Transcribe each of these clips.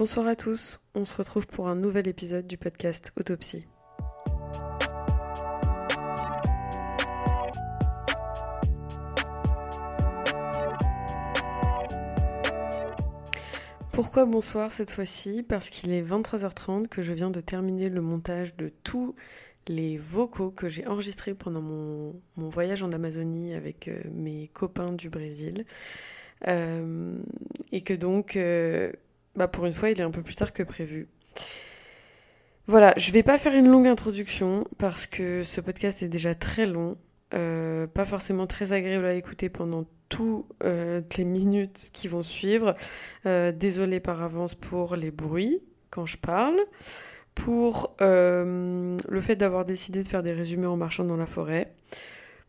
Bonsoir à tous, on se retrouve pour un nouvel épisode du podcast Autopsie. Pourquoi bonsoir cette fois-ci? Parce qu'il est 23h30 que je viens de terminer le montage de tous les vocaux que j'ai enregistrés pendant mon, voyage en Amazonie avec euh, mes copains du Brésil. Euh, et que donc, euh, bah pour une fois, il est un peu plus tard que prévu. Voilà, je vais pas faire une longue introduction parce que ce podcast est déjà très long, pas forcément très agréable à écouter pendant toutes les minutes qui vont suivre. désolée par avance pour les bruits quand je parle pour euh, le fait d'avoir décidé de faire des résumés en marchant dans la forêt,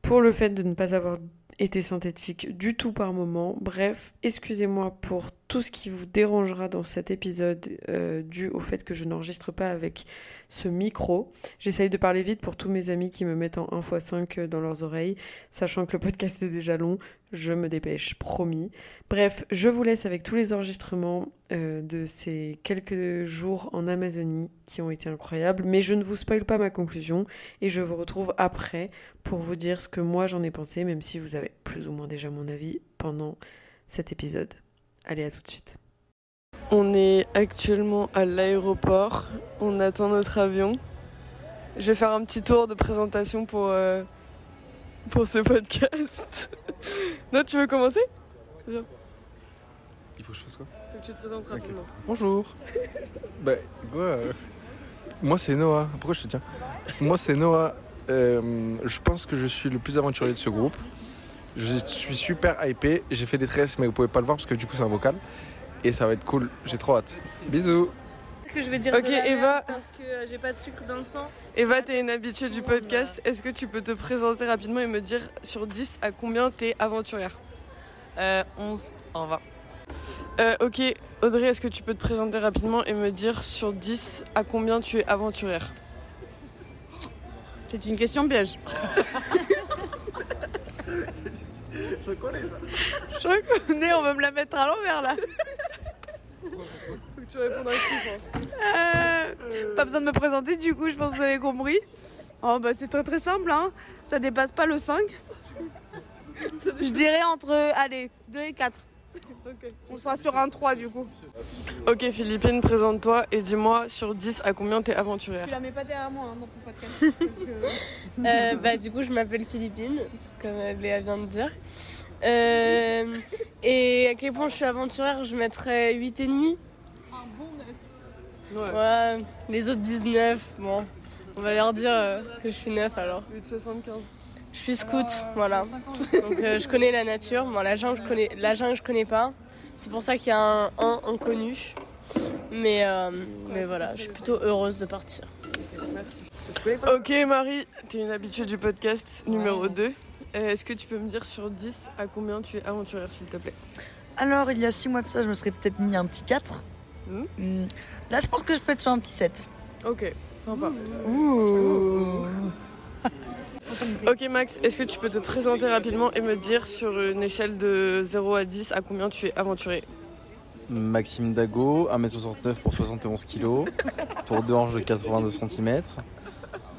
pour le fait de ne pas avoir été synthétique du tout par moment. Bref, excusez-moi pour tout ce qui vous dérangera dans cet épisode euh, dû au fait que je n'enregistre pas avec ce micro. J'essaye de parler vite pour tous mes amis qui me mettent en 1x5 dans leurs oreilles, sachant que le podcast est déjà long. Je me dépêche, promis. Bref, je vous laisse avec tous les enregistrements euh, de ces quelques jours en Amazonie qui ont été incroyables, mais je ne vous spoil pas ma conclusion et je vous retrouve après pour vous dire ce que moi j'en ai pensé, même si vous avez plus ou moins déjà mon avis pendant cet épisode. Allez, à tout de suite. On est actuellement à l'aéroport, on attend notre avion. Je vais faire un petit tour de présentation pour, euh, pour ce podcast. non, tu veux commencer? Il faut que je fasse quoi? Faut que tu te présentes rapidement. Bonjour. bah, quoi euh, Moi, c'est Noah. Pourquoi je te tiens? Moi, c'est Noah. Euh, je pense que je suis le plus aventurier de ce groupe. Je suis super hypé. J'ai fait des tresses, mais vous pouvez pas le voir parce que du coup, c'est un vocal et ça va être cool. J'ai trop hâte. Bisous. Que je vais dire ok, Eva. Parce que euh, j'ai pas de sucre dans le sang. Eva, t'es une habituée du podcast. Est-ce que tu peux te présenter rapidement et me dire sur 10 à combien t'es aventurière? Euh, 11 en 20. Euh, ok, Audrey, est-ce que tu peux te présenter rapidement et me dire sur 10 à combien tu es aventurière? C'est une question piège. Je connais ça. Je connais, on va me la mettre à l'envers là. Faut que tu répondes à un chiffre. Euh, pas besoin de me présenter du coup, je pense que vous avez compris. Oh bah c'est très très simple, hein. ça dépasse pas le 5. Je dirais entre, allez, 2 et 4. On sera sur un 3 du coup. Ok, Philippine, présente-toi et dis-moi sur 10 à combien t'es aventurière. Tu la mets pas derrière moi hein, dans ton podcast. parce que- Euh, bah, du coup, je m'appelle Philippine, comme euh, Léa vient de dire. Euh, et à quel point je suis aventurière, je mettrais 8,5. Ouais. Ouais, les autres 19, bon, on va leur dire euh, que je suis 9 alors. 8,75. Je suis scout, voilà. Donc euh, je connais la nature. Bon, la jungle, je connais, la jungle, je connais pas. C'est pour ça qu'il y a un 1 inconnu. Mais, euh, mais voilà, je suis plutôt heureuse de partir. Merci. Ok, Marie, t'es une habituée du podcast numéro 2. Euh, Est-ce que tu peux me dire sur 10 à combien tu es aventurière, s'il te plaît? Alors, il y a 6 mois de ça, je me serais peut-être mis un petit 4. Mhm. Hmm. Là, je pense que je peux être sur un petit 7. Ok, sympa. Ouh. Ok, Max, est-ce que tu peux te présenter rapidement et me dire sur une échelle de 0 à 10 à combien tu es aventuré Maxime Dago, 1m69 pour 71 kg, tour de hanche de 82 cm.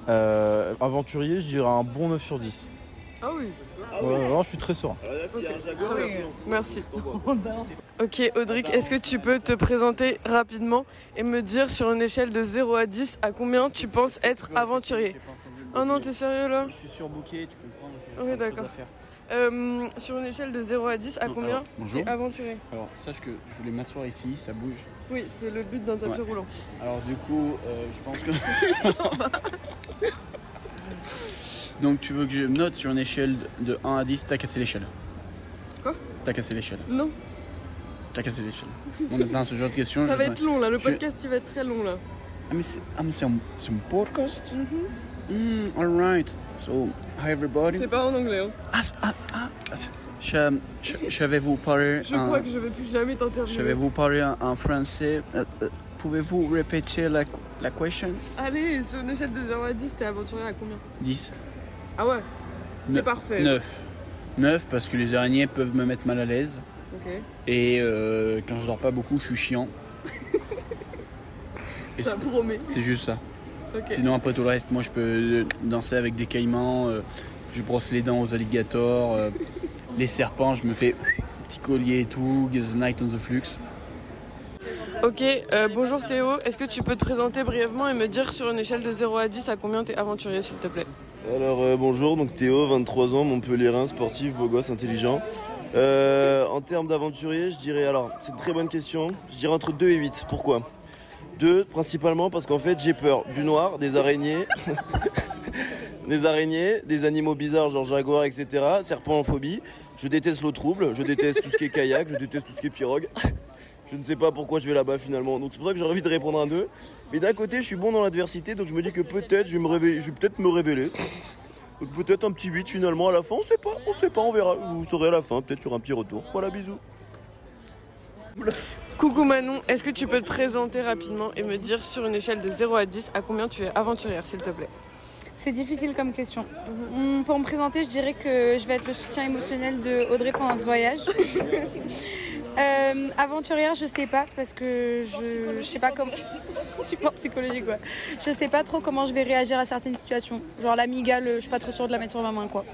Euh, aventurier, je dirais un bon 9 sur 10. Ah oui, Ouais, non, je suis très serein. merci. Ok, Audric, est-ce que tu peux te présenter rapidement et me dire sur une échelle de 0 à 10 à combien tu penses être aventurier? Oh non, t'es sérieux là? Je suis surbooké, tu comprends. Oui, d'accord. Euh, Sur une échelle de 0 à 10, à Non, combien alors, bonjour. aventurier? Alors, sache que je voulais m'asseoir ici, ça bouge. Oui, c'est le but d'un tapis Ouais. roulant. Alors, du coup, euh, je pense que. Donc, tu veux que je note sur une échelle de 1 à 10, t'as cassé l'échelle. Quoi? T'as cassé l'échelle. Non, T'as cassé l'échelle. Bon, maintenant, ce genre de questions. ça je va être long là, le je- podcast il va être très long là. Ah, mais c'est ah, un, podcast? Mhm. Hmm, Alright. So, hi everybody. C'est pas en anglais. Hein. Ah, ah, ah, c'est- je, je, je vais vous parler. Je crois que je vais plus jamais Je t'interviewer. vais vous parler en, en français. Euh, euh, Pouvez-vous répéter la, la question? Allez, sur une échelle de 0 à 10, t'es aventurier à combien? 10. Ah ouais C'est parfait. 9. 9 parce que les araignées peuvent me mettre mal à l'aise. Et euh, quand je dors pas beaucoup, je suis chiant. Et Ça c'est- promet. c'est juste ça. Ok. Sinon, après tout le reste, moi je peux danser avec des caïmans, euh, je brosse les dents aux alligators, euh, les serpents, je me fais petit collier et tout, get the night on the flux. Ok, euh, bonjour Théo. Est-ce que tu peux te présenter brièvement et me dire sur une échelle de 0 à 10 à combien t'es aventurier, s'il te plaît? Alors euh, bonjour, donc Théo, 23 ans, Montpellierin, sportif, beau gosse, intelligent. Euh, en termes d'aventurier, je dirais, alors c'est une très bonne question, je dirais entre 2 et 8. Pourquoi? 2 principalement parce qu'en fait j'ai peur du noir, des araignées, des araignées, des animaux bizarres genre jaguar, etc. Serpent en phobie. Je déteste l'eau trouble, je déteste tout ce qui est kayak, je déteste tout ce qui est pirogue. Je ne sais pas pourquoi je vais là-bas finalement. Donc c'est pour ça que j'ai envie de répondre à un 2. Mais d'un côté, je suis bon dans l'adversité, donc je me dis que peut-être je vais me réveiller, je vais peut-être me révéler. Donc peut-être un petit 8 finalement à la fin, on sait pas, on sait pas, on verra. Vous saurez à la fin, peut-être sur un petit retour. Voilà, bisous. Coucou Manon, est-ce que tu peux te présenter rapidement et me dire sur une échelle de 0 à 10 à combien tu es aventurière, s'il te plaît? C'est difficile comme question. Hum, Pour me présenter, je dirais que je vais être le soutien émotionnel de Audrey pendant ce voyage. Euh, aventurière, je sais pas parce que je, je sais pas comment. Support psychologique, quoi. Je sais pas trop comment je vais réagir à certaines situations. Genre l'amigale, je suis pas trop sûre de la mettre sur ma main, quoi.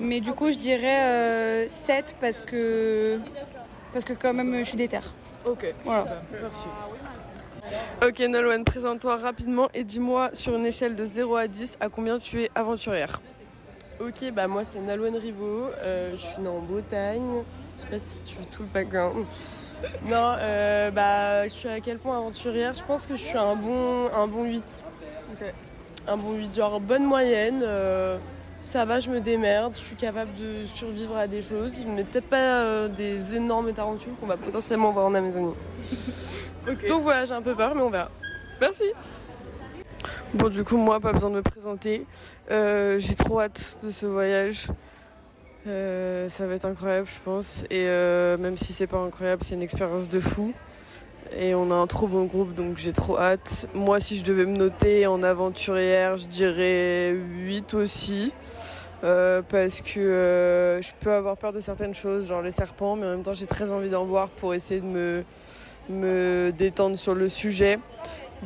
Mais du coup, je dirais euh, 7 parce que. Parce que quand même, je suis déter. Ok, Voilà. Ok Nolwenn, présente-toi rapidement et dis-moi sur une échelle de 0 à 10 à combien tu es aventurière? Ok, bah moi c'est Nalwen Rivaud, euh, je suis née en Bretagne, je sais pas si tu veux tout le background. Non, euh, bah je suis à quel point aventurière? Je pense que je suis un bon, un bon 8. Un bon 8, genre bonne moyenne, euh, ça va, je me démerde, je suis capable de survivre à des choses, mais peut-être pas euh, des énormes tarentules qu'on va potentiellement voir en Amazonie. Donc voilà, j'ai un peu peur, mais on verra. Merci Bon du coup moi pas besoin de me présenter. Euh, J'ai trop hâte de ce voyage. Euh, ça va être incroyable je pense. Et euh, même si c'est pas incroyable, c'est une expérience de fou. Et on a un trop bon groupe donc j'ai trop hâte. Moi si je devais me noter en aventurière, je dirais 8 aussi. Euh, parce que je peux avoir peur de certaines choses, genre les serpents, mais en même temps j'ai très envie d'en voir pour essayer de me, me détendre sur le sujet.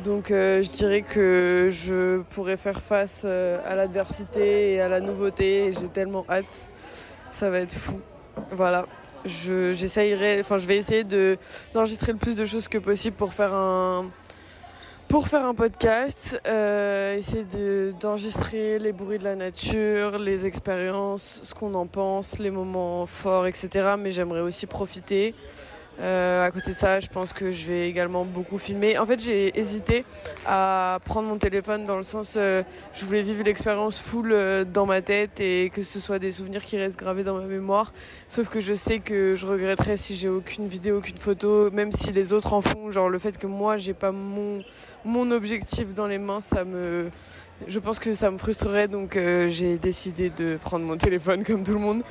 Donc je dirais que je pourrais faire face à l'adversité et à la nouveauté. J'ai tellement hâte, ça va être fou. Voilà, je, enfin je vais essayer de d'enregistrer le plus de choses que possible pour faire un pour faire un podcast, euh, essayer de- d'enregistrer les bruits de la nature, les expériences, ce qu'on en pense, les moments forts, etc. Mais j'aimerais aussi profiter. Euh, à côté de ça, je pense que je vais également beaucoup filmer. En fait, j'ai hésité à prendre mon téléphone dans le sens, euh, je voulais vivre l'expérience full euh, dans ma tête et que ce soit des souvenirs qui restent gravés dans ma mémoire. Sauf que je sais que je regretterais si j'ai aucune vidéo, aucune photo, même si les autres en font. Genre le fait que moi, j'ai pas mon mon objectif dans les mains, ça me, je pense que ça me frustrerait. Donc euh, j'ai décidé de prendre mon téléphone comme tout le monde.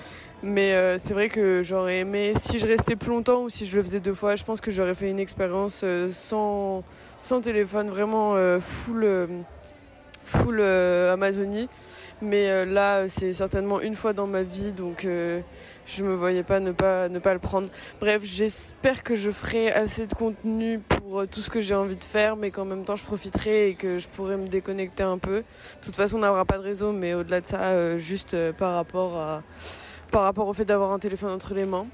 Mais euh, c'est vrai que j'aurais aimé, si je restais plus longtemps ou si je le faisais deux fois, je pense que j'aurais fait une expérience euh, sans, sans téléphone, vraiment euh, full, full Amazonie. Mais là, c'est certainement une fois dans ma vie, donc je me voyais pas ne pas, ne pas le prendre. Bref, j'espère que je ferai assez de contenu pour tout ce que j'ai envie de faire, mais qu'en même temps je profiterai et que je pourrai me déconnecter un peu. De toute façon, on n'aura pas de réseau, mais au-delà de ça, juste par rapport à par rapport au fait d'avoir un téléphone entre les mains.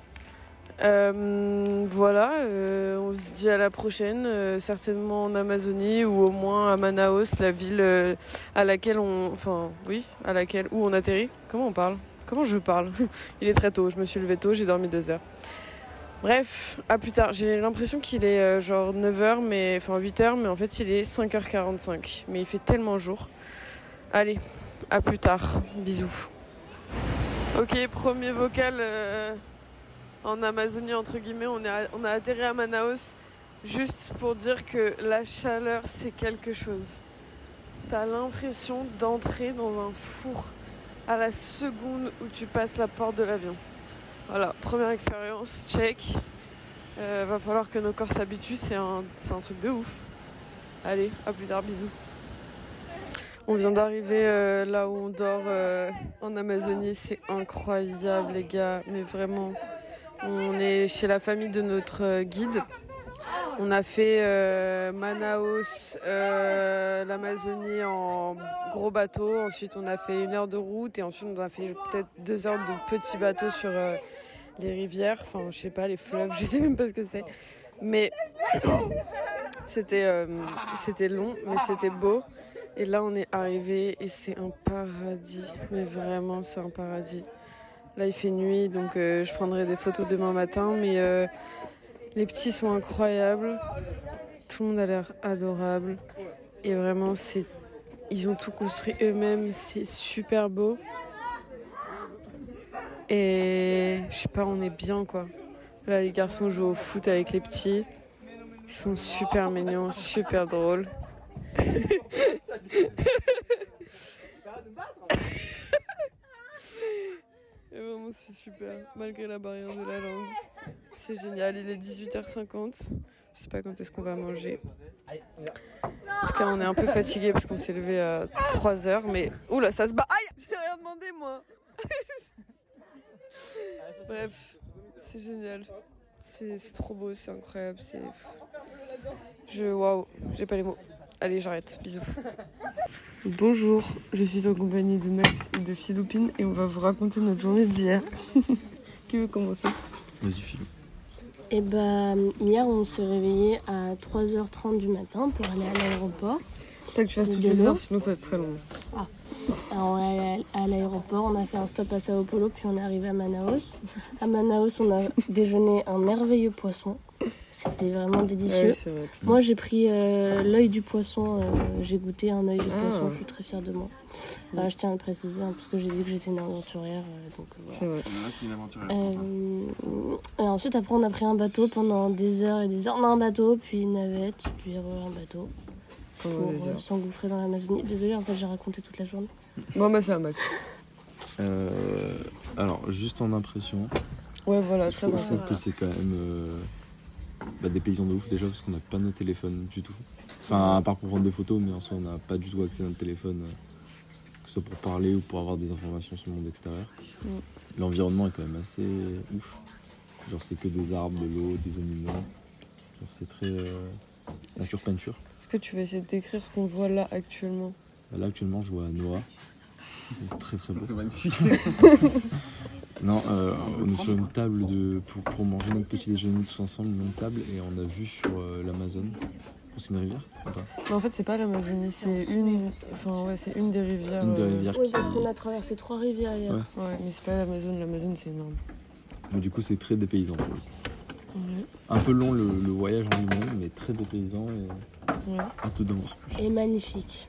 Euh, voilà, euh, on se dit à la prochaine, euh, certainement en Amazonie ou au moins à Manaus, la ville à laquelle on, enfin oui, à laquelle où on atterrit. Comment on parle? Comment je parle? Il est très tôt, je me suis levé tôt, j'ai dormi deux heures. Bref, à plus tard. J'ai l'impression qu'il est genre 9h, mais enfin 8h, mais en fait il est 5h45. Mais il fait tellement jour. Allez, à plus tard. Bisous. Ok, premier vocal euh, en Amazonie, entre guillemets. On, est on a atterri à Manaus juste pour dire que la chaleur, c'est quelque chose. T'as l'impression d'entrer dans un four à la seconde où tu passes la porte de l'avion. Voilà, première expérience, check. Euh, va falloir que nos corps s'habituent, c'est un, un truc de ouf. Allez, à plus tard, bisous. On vient d'arriver euh, là où on dort euh, en Amazonie, c'est incroyable les gars, mais vraiment. On est chez la famille de notre euh, guide. On a fait Manaus, l'Amazonie en gros bateau. Ensuite, on a fait une heure de route et ensuite, on a fait peut-être deux heures de petits bateaux sur les rivières. Enfin, je sais pas, les fleuves, je sais même pas ce que c'est. Mais c'était c'était long, mais c'était beau. Et là, on est arrivé et c'est un paradis. Mais vraiment, c'est un paradis. Là, il fait nuit, donc euh, je prendrai des photos demain matin. Mais euh, les petits sont incroyables. Tout le monde a l'air adorable. Et vraiment, c'est ils ont tout construit eux-mêmes. C'est super beau. Et je sais pas, on est bien quoi. Là, les garçons jouent au foot avec les petits. Ils sont super mignons, super drôles. Et vraiment, c'est super, malgré la barrière de la langue. C'est génial, il est 18h50. Je sais pas quand est-ce qu'on va manger. En tout cas, on est un peu fatigué parce qu'on s'est levé à 3h, mais. Oula, ça se bat. Aïe J'ai rien demandé, moi Bref, c'est génial. C'est trop beau, c'est incroyable. C'est. Je. Waouh, j'ai pas les mots. Allez, j'arrête. Bisous. Bonjour, je suis en compagnie de Max et de Philopine et on va vous raconter notre journée d'hier. Qui veut commencer? Vas-y, Philo. Et bah, hier, on s'est réveillé à 3h30 du matin pour aller à l'aéroport. Pas que tu fasses toutes les heures, sinon ça va être très long. Alors, on est allé à l'aéroport, on a fait un stop à Sao Paulo, puis on est arrivé à Manaus. À Manaus, on a déjeuné un merveilleux poisson. C'était vraiment délicieux. Ouais, vrai. Moi, j'ai pris euh, l'œil du poisson. euh, j'ai goûté un œil de Ah. poisson. Je suis très fière de moi. Euh, je tiens à le préciser, hein, parce que j'ai dit que j'étais une aventurière. euh, donc, voilà. Euh, et ensuite, après, on a pris un bateau pendant des heures et des heures. Non, un bateau, puis une navette, puis un bateau pour euh, s'engouffrer dans l'Amazonie. Désolée, en fait, j'ai raconté toute la journée. Bon, bah, c'est à Max. Euh, alors, juste en impression, Ouais, voilà, je très trouve, je trouve que c'est quand même euh, bah, des paysans de ouf déjà parce qu'on n'a pas nos téléphones du tout. Enfin, à part pour prendre des photos, mais en soi, on n'a pas du tout accès à notre téléphone, euh, que ce soit pour parler ou pour avoir des informations sur le monde extérieur. Mm. L'environnement est quand même assez ouf. Genre, c'est que des arbres, de l'eau, des animaux. Genre, c'est très euh, nature peinture. Est-ce que tu vas essayer de décrire ce qu'on voit là actuellement Là, actuellement, je vois Noah. C'est très très beau. C'est magnifique. Non, euh, on est sur une table de, pour, pour manger notre petit déjeuner tous ensemble, une même table, et on a vu sur euh, l'Amazone. C'est une rivière ou pas? Mais en fait, c'est pas l'Amazonie, c'est une... Enfin, ouais, c'est une des rivières. Une des euh, rivières Oui, parce qu'on a traversé trois rivières hier. Ouais. Ouais, mais c'est pas l'Amazone, l'Amazone c'est énorme. Mais du coup, c'est très dépaysant. Un peu long le, le voyage en lui-même, mais très dépaysant et ouais. hâte d'en voir plus. Et magnifique.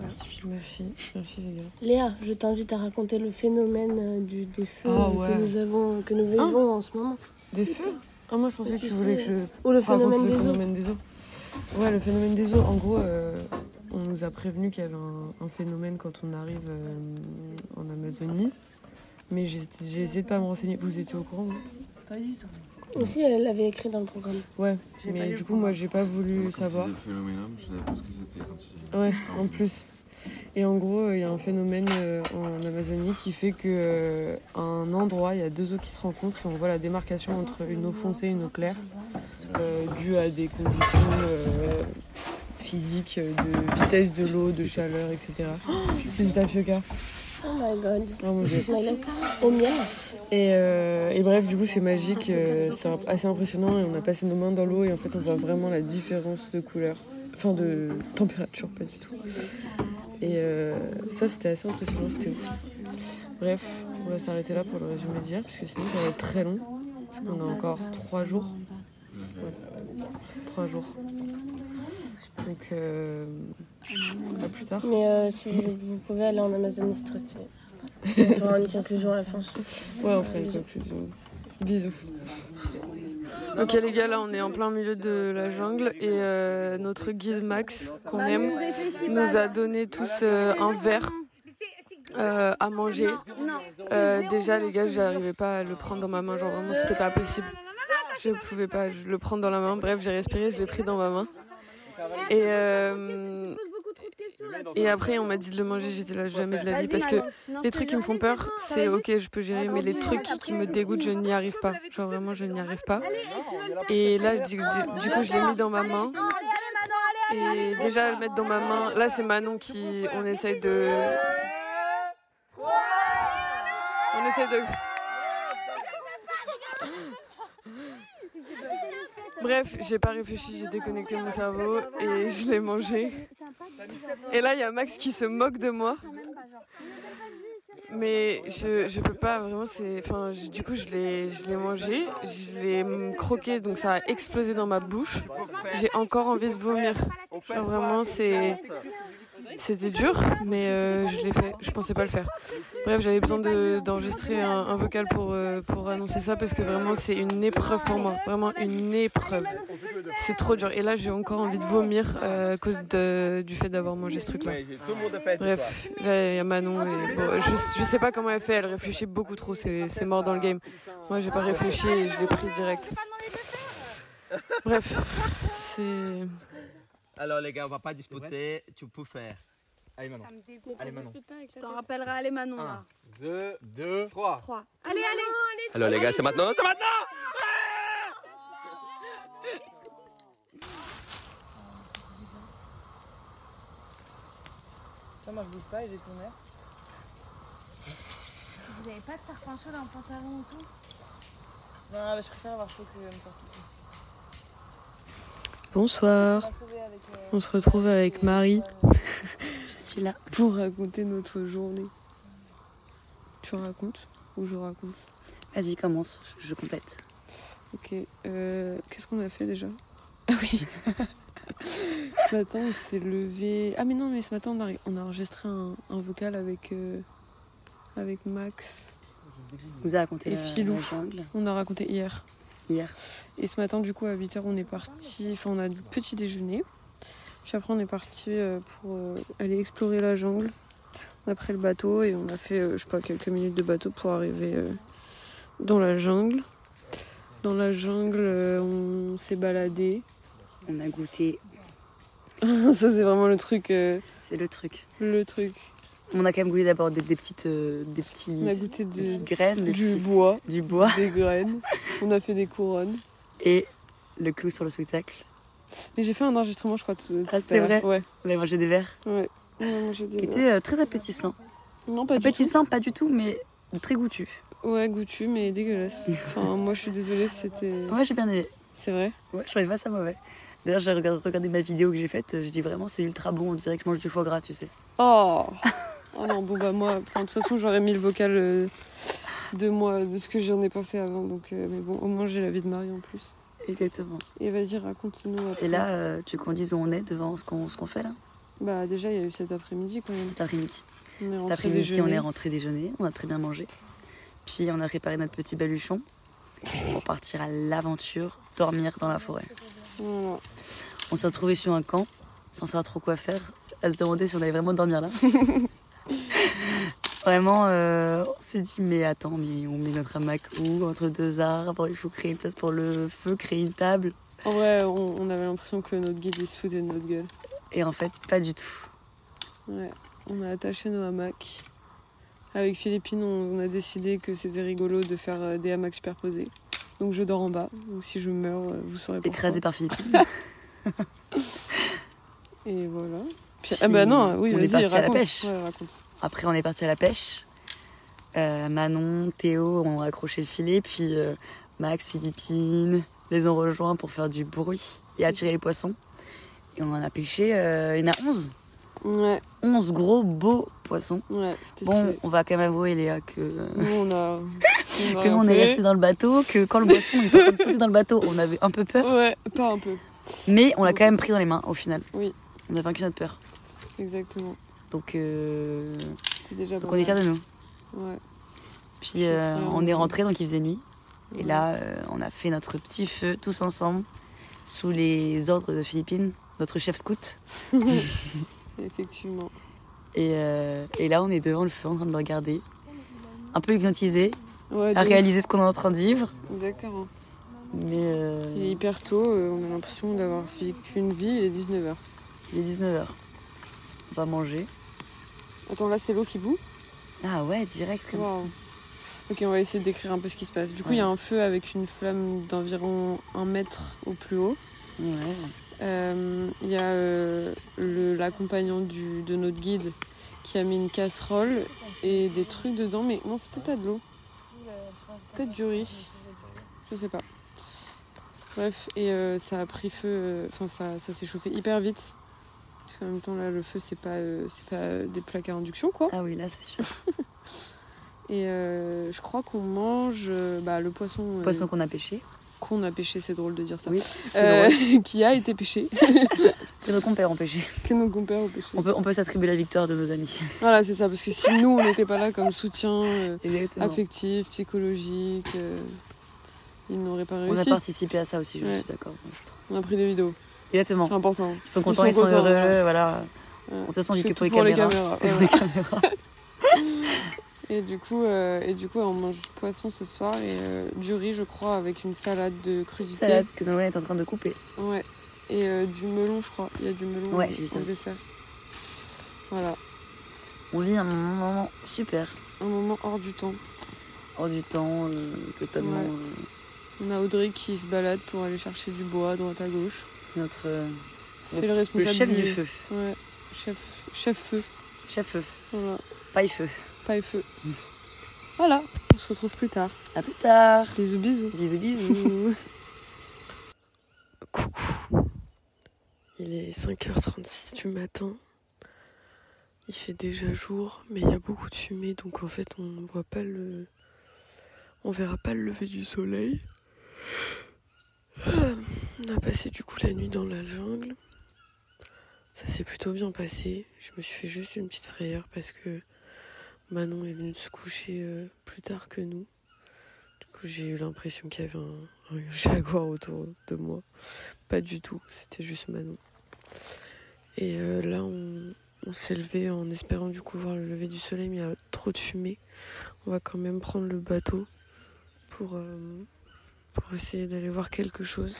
Merci, Phil. Merci, merci les gars. Léa, je t'invite à raconter le phénomène euh, du, des feux Ah, euh, ouais. que nous avons, que nous vivons en ce moment. Des feux? Ah, moi je pensais que Tu voulais que je Ou le raconte phénomène le des eaux. phénomène des eaux. Ouais, le phénomène des eaux, en gros, euh, on nous a prévenu qu'il y avait un, un phénomène quand on arrive euh, en Amazonie. Mais j'ai essayé de pas me renseigner. Vous étiez au courant vous? Aussi, elle l'avait écrit dans le programme. Ouais, mais du coup, moi j'ai pas voulu savoir. Ouais, en plus. Et en gros, il y a un phénomène euh, en Amazonie qui fait que euh, à un endroit, il y a deux eaux qui se rencontrent et on voit la démarcation entre une eau foncée et une eau claire, euh, due à des conditions euh, physiques, de vitesse de l'eau, de chaleur, etc. Oh, c'est du tapioca. Oh my god. Oh mon dieu. Smiley. Au miel. Et, euh, et bref, du coup, c'est magique, euh, c'est assez impressionnant et on a passé nos mains dans l'eau et en fait, on voit vraiment la différence de couleur, enfin de température, pas du tout. Et euh, ça, c'était assez impressionnant, c'était ouf. Bref, on va s'arrêter là pour le résumé d'hier, parce que sinon, ça va être très long, parce qu'on a encore trois jours. Ouais, trois jours. Donc, euh, à plus tard. Mais euh, si vous, vous pouvez aller en Amazonie, stylé. On fera une conclusion à la fin. Ouais, on fera une conclusion. Bisous. Ok les gars, là on est en plein milieu de la jungle et euh, notre guide Max, qu'on aime, nous a donné tous euh, un verre euh, à manger. Euh, déjà les gars, j'arrivais pas à le prendre dans ma main, genre vraiment c'était pas possible. Je pouvais pas je le prendre dans la main. Bref, j'ai respiré, je l'ai pris dans ma main. Et, euh, Et après, on m'a dit de le manger, j'étais là jamais de la vie. Parce que les trucs qui me font peur, c'est ok, je peux gérer, mais les trucs qui me dégoûtent, je n'y arrive pas. Genre vraiment, je n'y arrive pas. Et là, du, du coup, je l'ai mis dans ma main. Et déjà, le mettre dans ma main, là, c'est Manon qui. On essaye de. On essaye de. Bref, j'ai pas réfléchi, j'ai déconnecté mon cerveau et je l'ai mangé. Et là, il y a Max qui se moque de moi. Mais je, je peux pas vraiment, c'est. Enfin, du coup, je l'ai mangé, je l'ai croqué, donc ça a explosé dans ma bouche. J'ai encore envie de vomir. Vraiment, c'est. C'était dur, mais euh, je l'ai fait. Je pensais pas le faire. Bref, j'avais besoin de- d'enregistrer un, un vocal pour, euh, pour annoncer ça parce que vraiment, c'est une épreuve pour moi. Vraiment une épreuve. C'est trop dur. Et là, j'ai encore envie de vomir euh, à cause de- du fait d'avoir mangé ce truc-là. Bref, là, il y a Manon. Et, bon, je, je sais pas comment elle fait. Elle réfléchit beaucoup trop. C'est c'est mort dans le game. Moi, j'ai pas réfléchi et je l'ai pris direct. Bref, c'est. Alors les gars, on va pas disputer, tu peux faire. Allez Manon. Allez Manon. Je t'en rappellerai, allez Manon là. 2, 2, 3. 3. Allez, allez Alors les gars, c'est maintenant, c'est maintenant Ça, moi, je bouge pas et j'ai ton air. Vous avez pas de parfum chaud dans le pantalon ou tout? Non, mais je préfère avoir chaud que me faire Bonsoir. On se retrouve avec Marie. Je suis là. Pour raconter notre journée. Tu racontes ou je raconte? Vas-y, commence, je, complète. Ok. euh, Qu'est-ce qu'on a fait déjà? Ah oui. ce matin, on s'est levé. Ah mais non, mais ce matin, on a, on a enregistré un, un vocal avec, euh, avec Max Vous avez raconté et la, Philou. la jungle On a raconté hier. Hier. Et ce matin, du coup, à 8h, on est parti. Enfin, on a du petit déjeuner. Puis après, on est parti euh, pour euh, aller explorer la jungle. On a pris le bateau et on a fait, euh, je sais pas, quelques minutes de bateau pour arriver dans la jungle. Dans la jungle, on s'est baladé. On a goûté, Ça, c'est vraiment le truc. c'est le truc. le truc. On a quand même goûté d'abord des, des petites, euh, des petits, On a goûté des du- petites graines, Du petits- bois, du bois des graines. On a fait des couronnes. et le clou sur le spectacle. Mais j'ai fait un enregistrement, je crois. tout- Ah, c'est vrai Ouais. On a mangé des verres Ouais. On a mangé des qui verres. étaient euh, très appétissants. Non, pas du tout. Pas du tout, mais très goûtus. Ouais, goûtu, mais dégueulasse. Enfin, moi, je suis désolée, c'était. Moi, j'ai bien aimé. C'est vrai Ouais, je trouvais pas ça mauvais. D'ailleurs, j'ai regardé, regardé ma vidéo que j'ai faite, je dis vraiment c'est ultra bon, on dirait que je mange du foie gras, tu sais. Oh Oh non, bon, bah, moi, de toute façon, j'aurais mis le vocal euh, de moi, de ce que j'en ai pensé avant. Donc, euh, mais bon, au moins, j'ai la vie de Marie en plus. Exactement. Et vas-y, raconte-nous après. Et là, euh, tu qu'on dise où on est devant ce qu'on ce qu'on fait là? Bah, déjà, il y a eu cet après-midi quand même. Cet après-midi. On est Cet rentré après-midi, on déjeuner. est rentré déjeuner, on a très bien mangé. Puis on a réparé notre petit baluchon pour partir à l'aventure, dormir dans la forêt. Voilà. On s'est retrouvés sur un camp, sans savoir trop quoi faire, à se demander si on allait vraiment dormir là. Vraiment, euh, on s'est dit, mais attends, mais on met notre hamac où Entre deux arbres, il faut créer une place pour le feu, créer une table. En vrai, on, on avait l'impression que notre guide il se foutait de notre gueule. Et en fait, pas du tout. Ouais. On a attaché nos hamacs. Avec Philippine, on, on a décidé que c'était rigolo de faire euh, des hamacs superposés. Donc je dors en bas. Donc si je meurs, euh, vous saurez pourquoi. Écrasé par Philippine. Et voilà. Puis- ah bah non, oui, vas-y, parti à la raconte. pêche. Ouais, raconte. Après, on est parti à la pêche. Euh, Manon, Théo ont accroché le filet, puis euh, Max, Philippine les ont rejoints pour faire du bruit et attirer les poissons. Et on en a pêché, euh, il y en a 11. Ouais. 11 gros beaux poissons. Ouais, Bon, on va quand même avouer, Léa, que, Nous, on a. on a que nous, on est resté dans le bateau, que quand le poisson était en train de sauter dans le bateau, on avait un peu peur. Ouais, pas un peu. Mais on l'a quand même pris dans les mains au final. Oui. On a vaincu notre peur. Exactement. Donc, euh, déjà donc on est fiers de nous. Ouais. Puis euh, Vraiment. on est rentré, donc il faisait nuit. Et là, euh, on a fait notre petit feu tous ensemble, sous les ordres de Philippine, notre chef scout. Effectivement. Et, et là, on est devant le feu en train de le regarder, un peu hypnotisé, Ouais, à réaliser ce qu'on est en train de vivre. Exactement. Mais euh, Il est hyper tôt, euh, on a l'impression d'avoir vécu une vie, il est 19h. il est 19h. On va manger. Attends, là, c'est l'eau qui bout. Ah ouais, direct comme Wow. Ok, on va essayer de décrire un peu ce qui se passe. Du coup, il y a un feu avec une flamme d'environ un mètre au plus haut. Ouais. Euh, Il y a euh, l'accompagnant de notre guide qui a mis une casserole et des trucs dedans, mais non, c'est peut-être pas de l'eau. Peut-être du riz. Je sais pas. Bref, et euh, ça a pris feu, enfin ça, ça s'est chauffé hyper vite. Qu'en même temps, là, le feu, c'est pas, euh, c'est pas des plaques à induction, quoi. Ah oui, là, c'est sûr. Et euh, je crois qu'on mange euh, bah, le poisson. euh, Poisson qu'on a pêché. qu'on a pêché, c'est drôle de dire ça. Oui, qui a été pêché. Que nos compères ont pêché. que nos compères ont pêché. On peut, on peut s'attribuer la victoire de nos amis. Voilà, c'est ça, parce que si nous, on n'était pas là comme soutien affectif, psychologique, ils n'auraient pas On a réussi. participé à ça aussi, je Ouais. suis d'accord. On a pris des vidéos. Exactement. C'est important. Ils sont contents, ils sont, contents, heureux, voilà. voilà. Ouais. De toute façon, on dit que pour tout les caméras. Et du coup, euh, et du coup, on mange poisson ce soir et euh, du riz, je crois, avec une salade de crudité. Salade que Noël est en train de couper. Ouais. Et euh, du melon, je crois. Il y a du melon. Ouais, j'ai vu ça aussi. Voilà. On vit un moment super. Un moment hors du temps. Hors du temps, totalement. On a Audrey qui se balade pour aller chercher du bois à droite à gauche. C'est notre. euh, C'est le responsable. chef du feu. Ouais. Chef, chef feu. Chef feu. Voilà. Paille feu. Paille feu. Voilà. On se retrouve plus tard. À plus tard. Bisous, bisous. Bisous, bisous. Coucou. Il est 5h36 du matin. Il fait déjà jour, mais il y a beaucoup de fumée, donc en fait on voit pas le. On verra pas le lever du soleil. On a passé du coup la nuit dans la jungle. Ça s'est plutôt bien passé. Je me suis fait juste une petite frayeur parce que Manon est venue se coucher euh, plus tard que nous. Du coup, j'ai eu l'impression qu'il y avait un, jaguar autour de moi. Pas du tout, c'était juste Manon. Et euh, là, on, on s'est levé en espérant du coup voir le lever du soleil, mais il y a trop de fumée. On va quand même prendre le bateau pour, euh, pour essayer d'aller voir quelque chose.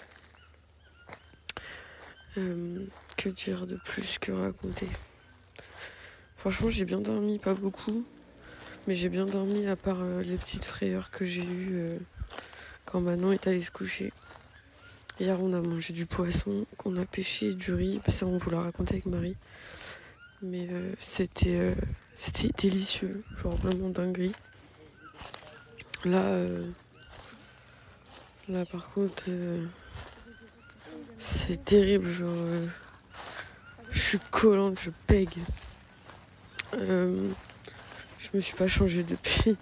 Euh, que dire de plus que raconter Franchement, j'ai bien dormi, pas beaucoup, mais j'ai bien dormi à part euh, les petites frayeurs que j'ai eues euh, quand Manon est allée se coucher. Hier, on a mangé du poisson qu'on a pêché, du riz. Bah, Ça, on vous l'a raconté avec Marie. Mais c'était c'était délicieux, genre vraiment dinguerie. Là, là par contre, euh, c'est terrible. Genre, euh, je suis collante, je pègue. Euh, je me suis pas changée depuis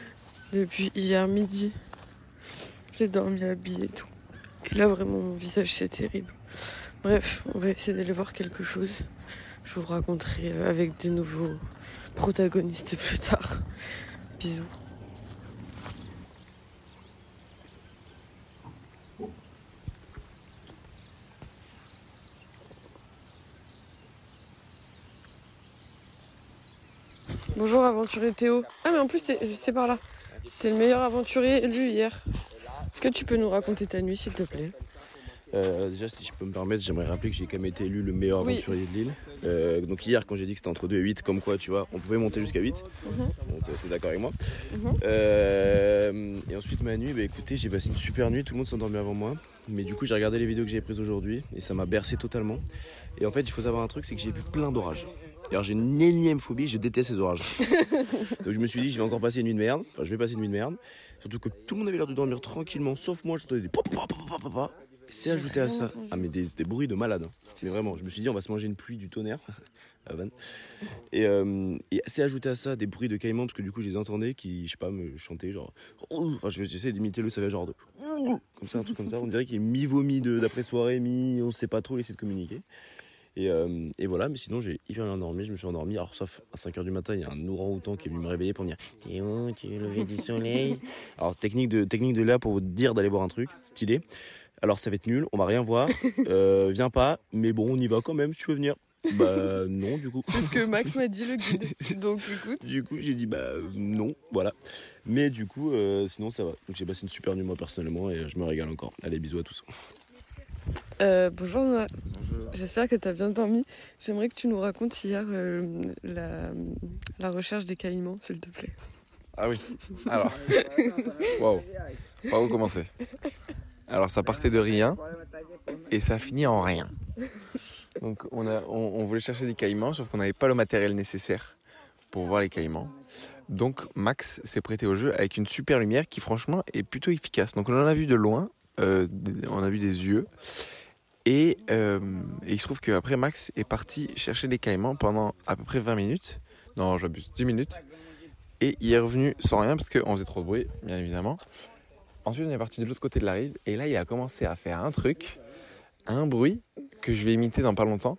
depuis hier midi. J'ai dormi habillée et tout. Et là, vraiment, mon visage, c'est terrible. Bref, on va essayer d'aller voir quelque chose. Je vous raconterai avec des nouveaux protagonistes plus tard. Bisous. Bonjour aventurier Théo. Ah mais en plus c'est par là. T'es le meilleur aventurier élu hier. Est-ce que tu peux nous raconter ta nuit s'il te plaît? Euh, déjà, si je peux me permettre, j'aimerais rappeler que j'ai quand même été élu le meilleur Oui. aventurier de l'île. Euh, donc hier, quand j'ai dit que c'était entre 2 et 8, comme quoi, tu vois, on pouvait monter jusqu'à 8. Mhm. Donc euh, t'es d'accord avec moi. Mhm. Euh, et ensuite, ma nuit, bah écoutez, j'ai passé une super nuit, tout le monde s'est endormi avant moi. Mais du coup, j'ai regardé les vidéos que j'ai prises aujourd'hui et ça m'a bercé totalement. Et en fait, il faut savoir un truc, c'est que j'ai vu plein d'orages. Alors j'ai une énième phobie, je déteste ces orages. Donc je me suis dit, je vais encore passer une nuit de merde. Enfin, je vais passer une nuit de merde. Surtout que tout le monde avait l'air de dormir tranquillement, sauf moi, j'entendais des pop, pop, pop, pop, pop. C'est ajouté à ça. Ah, mais des, des bruits de malade. Mais vraiment, je me suis dit, on va se manger une pluie du tonnerre. à Vannes. Et, euh, et c'est ajouté à ça des bruits de caïmans, parce que du coup, je les entendais qui, je sais pas, me chantaient genre. Enfin, je- j'essaie d'imiter le savage genre de. Comme ça, un truc comme ça. On dirait qu'il est mi-vomi d'après-soirée, mi. On sait pas trop, il essaie de communiquer. Et, euh, et voilà, mais sinon j'ai hyper bien dormi, je me suis endormi. Alors, sauf à 5h du matin, il y a un orang-outan qui est venu me réveiller pour me dire Théo, tu es levé du soleil? Alors, technique de, technique de là pour vous dire d'aller voir un truc, stylé. Alors, ça va être nul, on va rien voir. Euh, viens pas, mais bon, on y va quand même si tu veux venir. Bah, non, du coup. C'est ce que Max m'a dit le guide. Donc écoute. Du coup, j'ai dit bah non, voilà. Mais du coup, euh, sinon ça va. Donc j'ai passé une super nuit moi personnellement et je me régale encore. Allez, bisous à tous. Euh, bonjour Noah. J'espère que tu as bien dormi. J'aimerais que tu nous racontes hier euh, la, la recherche des caïmans, s'il te plaît. Ah oui. Alors. Waouh. Par où commencer? Alors ça partait de rien et ça finit en rien. Donc on, a, on, on voulait chercher des caïmans, sauf qu'on n'avait pas le matériel nécessaire pour voir les caïmans. Donc Max s'est prêté au jeu avec une super lumière qui franchement est plutôt efficace. Donc on en a vu de loin, euh, on a vu des yeux. Et, euh, et il se trouve qu'après Max est parti chercher les caïmans pendant à peu près 20 minutes. Non, j'abuse, 10 minutes. Et il est revenu sans rien parce qu'on faisait trop de bruit, bien évidemment. Ensuite, on est parti de l'autre côté de la rive. Et là, il a commencé à faire un truc, un bruit que je vais imiter dans pas longtemps.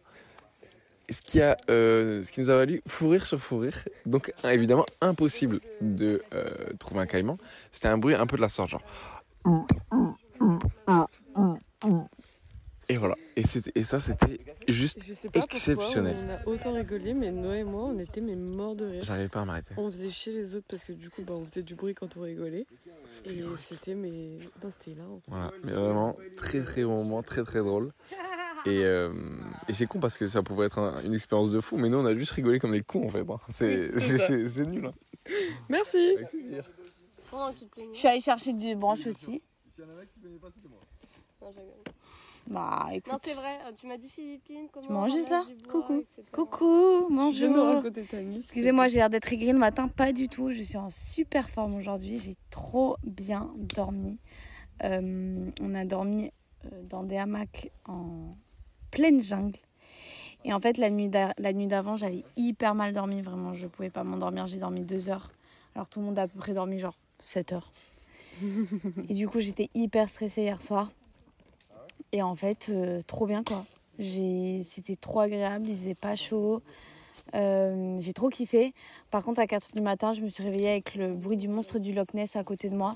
Ce qui, a, euh, ce qui nous a valu fou rire sur fou rire. Donc, évidemment, impossible de euh, trouver un caïman. C'était un bruit un peu de la sorte, genre. Et voilà. Et, c'était- et ça, c'était juste Je sais pas exceptionnel. pourquoi on a autant rigolé, mais Noah et moi, on était mais morts de rire. J'arrivais pas à m'arrêter. On faisait chier les autres parce que du coup, bah, on faisait du bruit quand on rigolait. Et c'était mais non, c'était hilarant. Voilà, mais vraiment très très bon moment, très très drôle. Et, euh, et c'est con parce que ça pouvait être un- une expérience de fou, mais nous on a juste rigolé comme des cons en fait. hein. C'est c'est- c'est- c'est nul. hein. Merci. Je suis allée chercher des branches aussi. Non, je rigole. Bah écoute. Non, c'est vrai, tu m'as dit Philippines, comment Tu m'enregistres là bois, Coucou. etc. Coucou, bonjour. raconter ta nuit. Excusez-moi, j'ai l'air d'être aigrie le matin, pas du tout. Je suis en super forme aujourd'hui. J'ai trop bien dormi. Euh, on a dormi euh, dans des hamacs en pleine jungle. Et en fait, la nuit d'a- la nuit d'avant, j'avais hyper mal dormi. Vraiment, je pouvais pas m'endormir. J'ai dormi deux heures. Alors tout le monde a à peu près dormi genre 7 heures. Et du coup, j'étais hyper stressée hier soir. Et en fait, euh, trop bien quoi. C'était trop agréable, il faisait pas chaud. Euh, j'ai trop kiffé. Par contre, à 4 h du matin, je me suis réveillée avec le bruit du monstre du Loch Ness à côté de moi.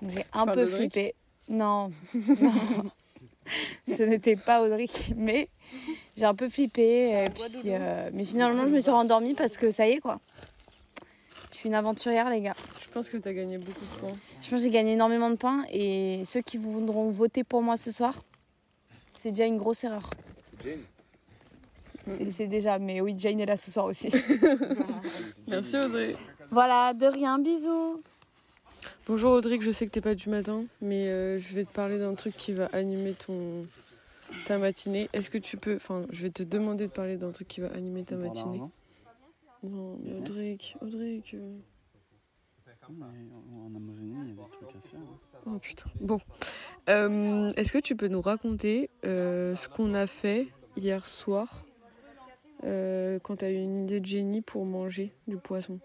Donc j'ai un peu flippé. Non, non. ce n'était pas Audric, mais j'ai un peu flippé. et puis, euh, mais finalement, je me suis rendormie parce que ça y est quoi. Suis une aventurière, les gars. Je pense que tu as gagné beaucoup de points. Je pense que j'ai gagné énormément de points et ceux qui voudront voter pour moi ce soir, c'est déjà une grosse erreur. C'est c'est déjà, mais oui, Jane est là ce soir aussi. Merci Audrey. voilà, de rien, bisous. Bonjour Audric, je sais que t'es pas du matin, mais euh, je vais te parler d'un truc qui va animer ton ta matinée. Est-ce que tu peux, enfin, je vais te demander de parler d'un truc qui va animer ta matinée. Non, mais. Audric, Audric. euh, Mais en Amazonie, il y a des trucs à se faire. hein. Oh putain. Bon, Euh, est-ce que tu peux nous raconter euh, ce qu'on a fait hier soir euh, quand t'as eu une idée de génie pour manger du poisson?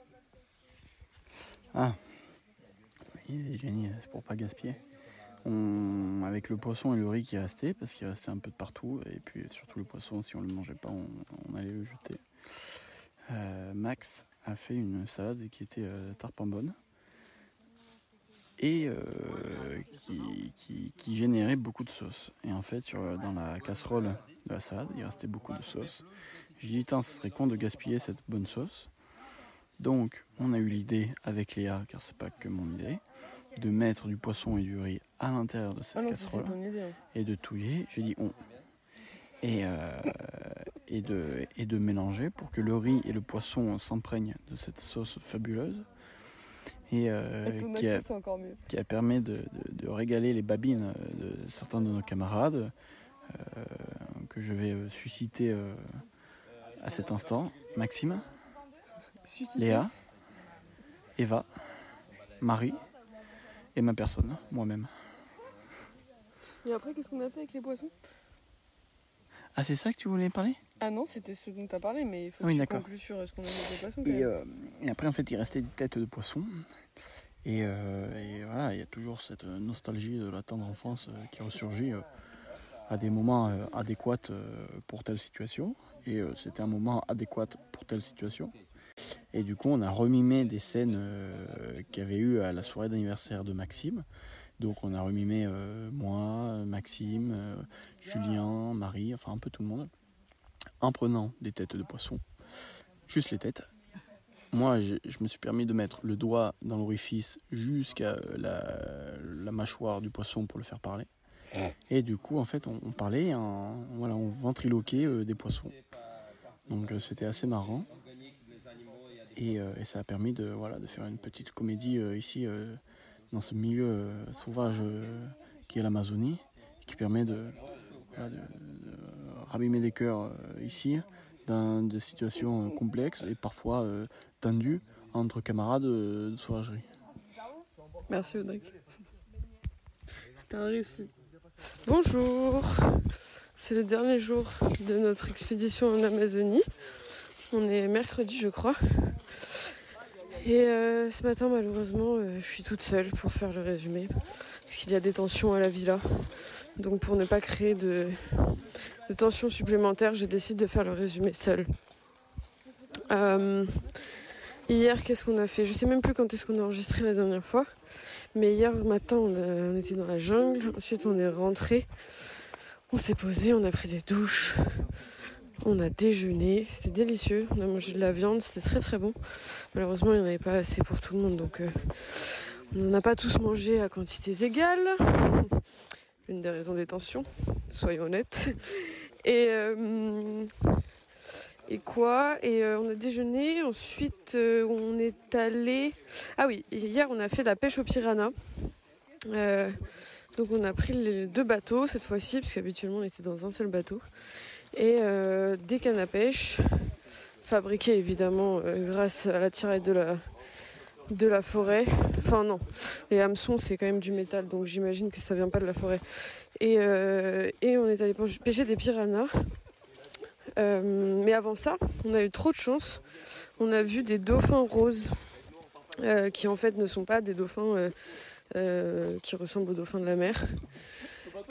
Ah, il est génial, c'est pour pas gaspiller. On, avec le poisson et le riz qui restait, parce qu'il restait un peu de partout, et puis surtout le poisson, si on le mangeait pas, on, on allait le jeter. Euh, Max a fait une salade qui était euh, tarpin bonne et euh, qui, qui- qui générait beaucoup de sauce. Et en fait, sur, dans la casserole de la salade, il restait beaucoup de sauce. J'ai dit, tiens, ça serait con de gaspiller cette bonne sauce. Donc, on a eu l'idée avec Léa, car c'est pas que mon idée, de mettre du poisson et du riz à l'intérieur de cette Ah non, casserole idée. hein. et de touiller. J'ai dit on. Et, euh, et, de, et de mélanger pour que le riz et le poisson s'imprègnent de cette sauce fabuleuse. Et euh, qui, a, accent, c'est encore mieux. qui a permis de, de- de régaler les babines de certains de nos camarades euh, que je vais euh, susciter euh, à cet instant. Maxime, Susciter. Léa, Eva, Marie et ma personne, moi-même. Et après, qu'est-ce qu'on a fait avec les poissons? Ah, c'est ça que tu voulais parler? Ah non, c'était ce dont t'as parlé, mais il faut Ah oui, que tu conclues sur ce qu'on a quand Et, même. euh, et après, en fait, il restait des têtes de poisson. Et, euh, et voilà, il y a toujours cette nostalgie de la tendre enfance euh, qui ressurgit euh, à des moments euh, adéquats euh, pour telle situation. Et euh, c'était un moment adéquat pour telle situation. Et du coup, on a remimé des scènes euh, qu'il y avait eu à la soirée d'anniversaire de Maxime. Donc, on a remimé euh, moi, Maxime, euh, Julien, Marie, enfin un peu tout le monde, en prenant des têtes de poisson, juste les têtes, moi, je, me suis permis de mettre le doigt dans l'orifice jusqu'à la, mâchoire du poisson pour le faire parler. Et du coup, en fait, on, parlait, en- voilà, on ventriloquait euh, des poissons. Donc euh, c'était assez marrant. Et, euh, et ça a permis de, voilà, de faire une petite comédie ici, dans ce milieu sauvage qui est l'Amazonie, qui permet de- de rabîmer des cœurs euh, ici, dans des situations euh, complexes et parfois euh, tendues entre camarades de sauvagerie. Merci Audrey. C'était un récit. Bonjour. C'est le dernier jour de notre expédition en Amazonie. On est mercredi, je crois. Et ce matin, malheureusement, je suis toute seule pour faire le résumé. Parce qu'il y a des tensions à la villa. Donc, pour ne pas créer de, de tensions supplémentaires, j'ai décidé de faire le résumé seule. Euh, hier, qu'est-ce qu'on a fait? Je sais même plus quand est-ce qu'on a enregistré la dernière fois. Mais hier matin, on était dans la jungle. Ensuite, on est rentré. On s'est posé, on a pris des douches. On a déjeuné. C'était délicieux. On a mangé de la viande. C'était très très bon. Malheureusement, il n'y en avait pas assez pour tout le monde. Donc, euh, on n'en a pas tous mangé à quantités égales. Une des raisons des tensions, soyons honnêtes. Et, euh, et quoi? Et euh, on a déjeuné. Ensuite, euh, on est allé. Ah oui, hier on a fait la pêche au piranha. Donc on a pris les deux bateaux cette fois-ci, parce qu'habituellement on était dans un seul bateau. Et des cannes à pêche, fabriquées évidemment grâce à la tirette de la, de la forêt. Enfin non, les hameçons c'est quand même du métal, donc j'imagine que ça vient pas de la forêt. Et, euh, on est allé pêcher des piranhas. Euh, mais avant ça, on a eu trop de chance. On a vu des dauphins roses euh, qui en fait ne sont pas des dauphins qui ressemblent aux dauphins de la mer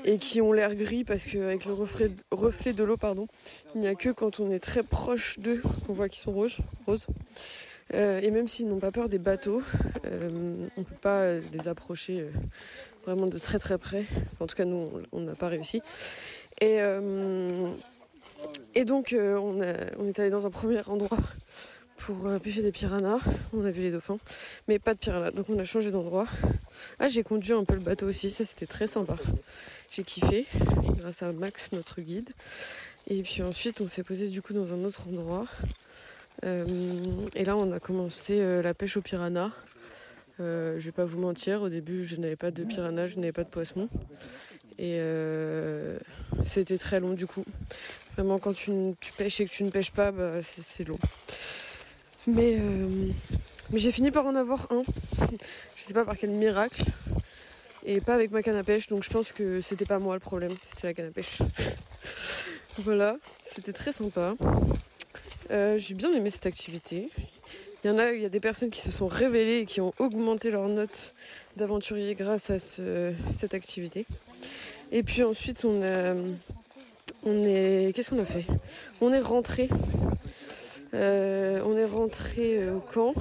et qui ont l'air gris parce qu'avec le reflet, de l'eau, pardon, il n'y a que quand on est très proche d'eux qu'on voit qu'ils sont roses. Euh, et même s'ils n'ont pas peur des bateaux, euh, on ne peut pas euh, les approcher vraiment de très très près. En tout cas, nous, on n'a pas réussi. Et, donc, on, on est allé dans un premier endroit pour pêcher des piranhas. On a vu les dauphins, mais pas de piranhas. Donc, on a changé d'endroit. Ah, j'ai conduit un peu le bateau aussi. Ça, c'était très sympa. J'ai kiffé, grâce à Max, notre guide. Et puis ensuite, on s'est posé du coup dans un autre endroit. Euh, et là, on a commencé euh, la pêche aux piranhas. Euh, je vais pas vous mentir, au début, je n'avais pas de piranhas, je n'avais pas de poisson. Et c'était très long du coup. Vraiment, quand tu, pêches et que tu ne pêches pas, bah, c'est long. Mais, mais j'ai fini par en avoir un. Je sais pas par quel miracle. Et pas avec ma canne à pêche, donc je pense que c'était pas moi le problème, c'était la canne à pêche. voilà, c'était très sympa. Euh, j'ai bien aimé cette activité. Il y en a, il y a des personnes qui se sont révélées et qui ont augmenté leur note d'aventurier grâce à ce- cette activité. Et puis ensuite, on a, on est, qu'est-ce qu'on a fait? On est rentré. Euh, on est rentré euh, au camp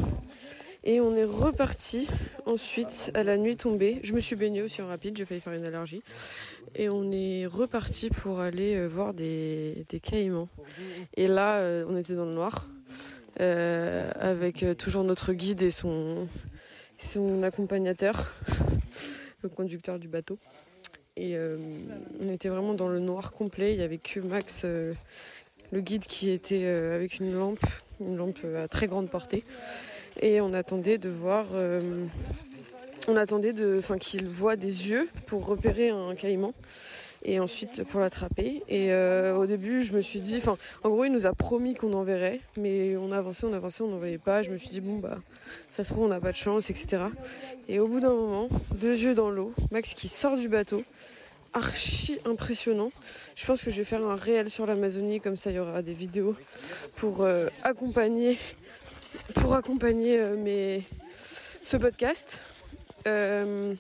et on est reparti ensuite à la nuit tombée. Je me suis baignée aussi en rapide, j'ai failli faire une allergie. Et on est reparti pour aller euh, voir des, caïmans. Et là, euh, on était dans le noir euh, avec toujours notre guide et son, accompagnateur, le conducteur du bateau. Et on était vraiment dans le noir complet. Il y avait que Max, le guide, qui était avec une lampe, une lampe à très grande portée. Et on attendait de voir. On attendait enfin, qu'il voit des yeux pour repérer un caïman et ensuite pour l'attraper. Et euh, au début, je me suis dit, enfin, en gros, il nous a promis qu'on en verrait, mais on avançait, on avançait, on n'en voyait pas. Je me suis dit, bon, bah, ça se trouve, on n'a pas de chance, etc. Et au bout d'un moment, deux yeux dans l'eau, Max qui sort du bateau, archi impressionnant. Je pense que je vais faire un réel sur l'Amazonie, comme ça, il y aura des vidéos pour euh, accompagner, pour accompagner euh, mes, ce podcast. Euh,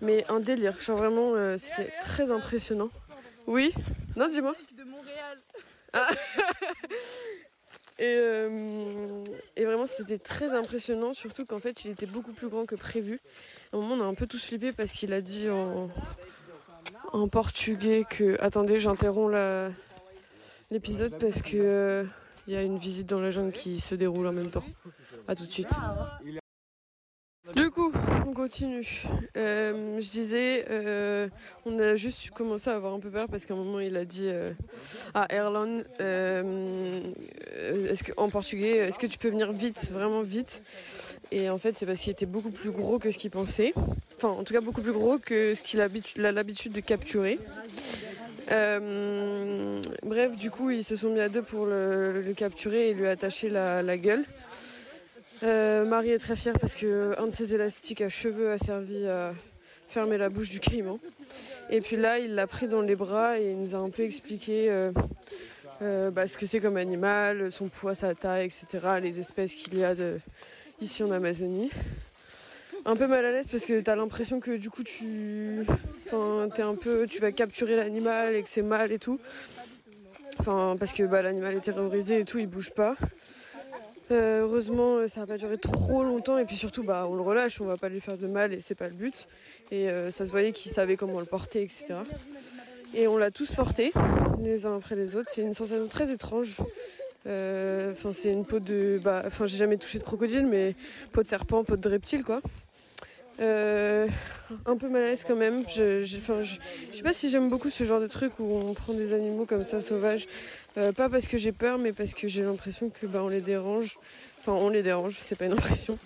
mais un délire, genre vraiment, euh, c'était très impressionnant. Oui Non, dis-moi. De Montréal. Ah. et, euh, et vraiment, c'était très impressionnant, surtout qu'en fait, il était beaucoup plus grand que prévu. À un moment, on a un peu tous flippé parce qu'il a dit en, en portugais que. Attendez, j'interromps l'épisode parce que euh, il y a une visite dans la jungle qui se déroule en même temps. À tout de suite. Du coup, on continue. Euh, je disais, euh, on a juste commencé à avoir un peu peur parce qu'à un moment il a dit euh, à Erlon, euh, est-ce en portugais, est-ce que tu peux venir vite, vraiment vite? Et en fait, c'est parce qu'il était beaucoup plus gros que ce qu'il pensait. Enfin, en tout cas, beaucoup plus gros que ce qu'il a habitu- a l'habitude de capturer. Bref, du coup, ils se sont mis à deux pour le, capturer et lui attacher la gueule. Euh, Marie est très fière parce que un de ses élastiques à cheveux a servi à fermer la bouche du caïman. Et puis là, il l'a pris dans les bras et il nous a un peu expliqué euh, euh, bah, ce que c'est comme animal, son poids, sa taille, etc., les espèces qu'il y a ici en Amazonie. Un peu mal à l'aise parce que t'as l'impression que du coup tu, un peu, tu vas capturer l'animal et que c'est mal et tout. Enfin, parce que bah, l'animal est terrorisé et tout, il bouge pas. Euh, heureusement, euh, ça va pas durer trop longtemps et puis surtout, bah, on le relâche, on va pas lui faire de mal et c'est pas le but. Et euh, ça se voyait qu'il savait comment le porter, etc. Et on l'a tous porté, les uns après les autres. C'est une sensation très étrange. Enfin, c'est une peau de, bah, enfin, j'ai jamais touché de crocodile, mais peau de serpent, peau de reptile, quoi. Euh, un peu mal à l'aise quand même. Je, je, sais pas si j'aime beaucoup ce genre de truc où on prend des animaux comme ça sauvages. Euh, pas parce que j'ai peur, mais parce que j'ai l'impression que bah, on les dérange. Enfin, on les dérange, c'est pas une impression.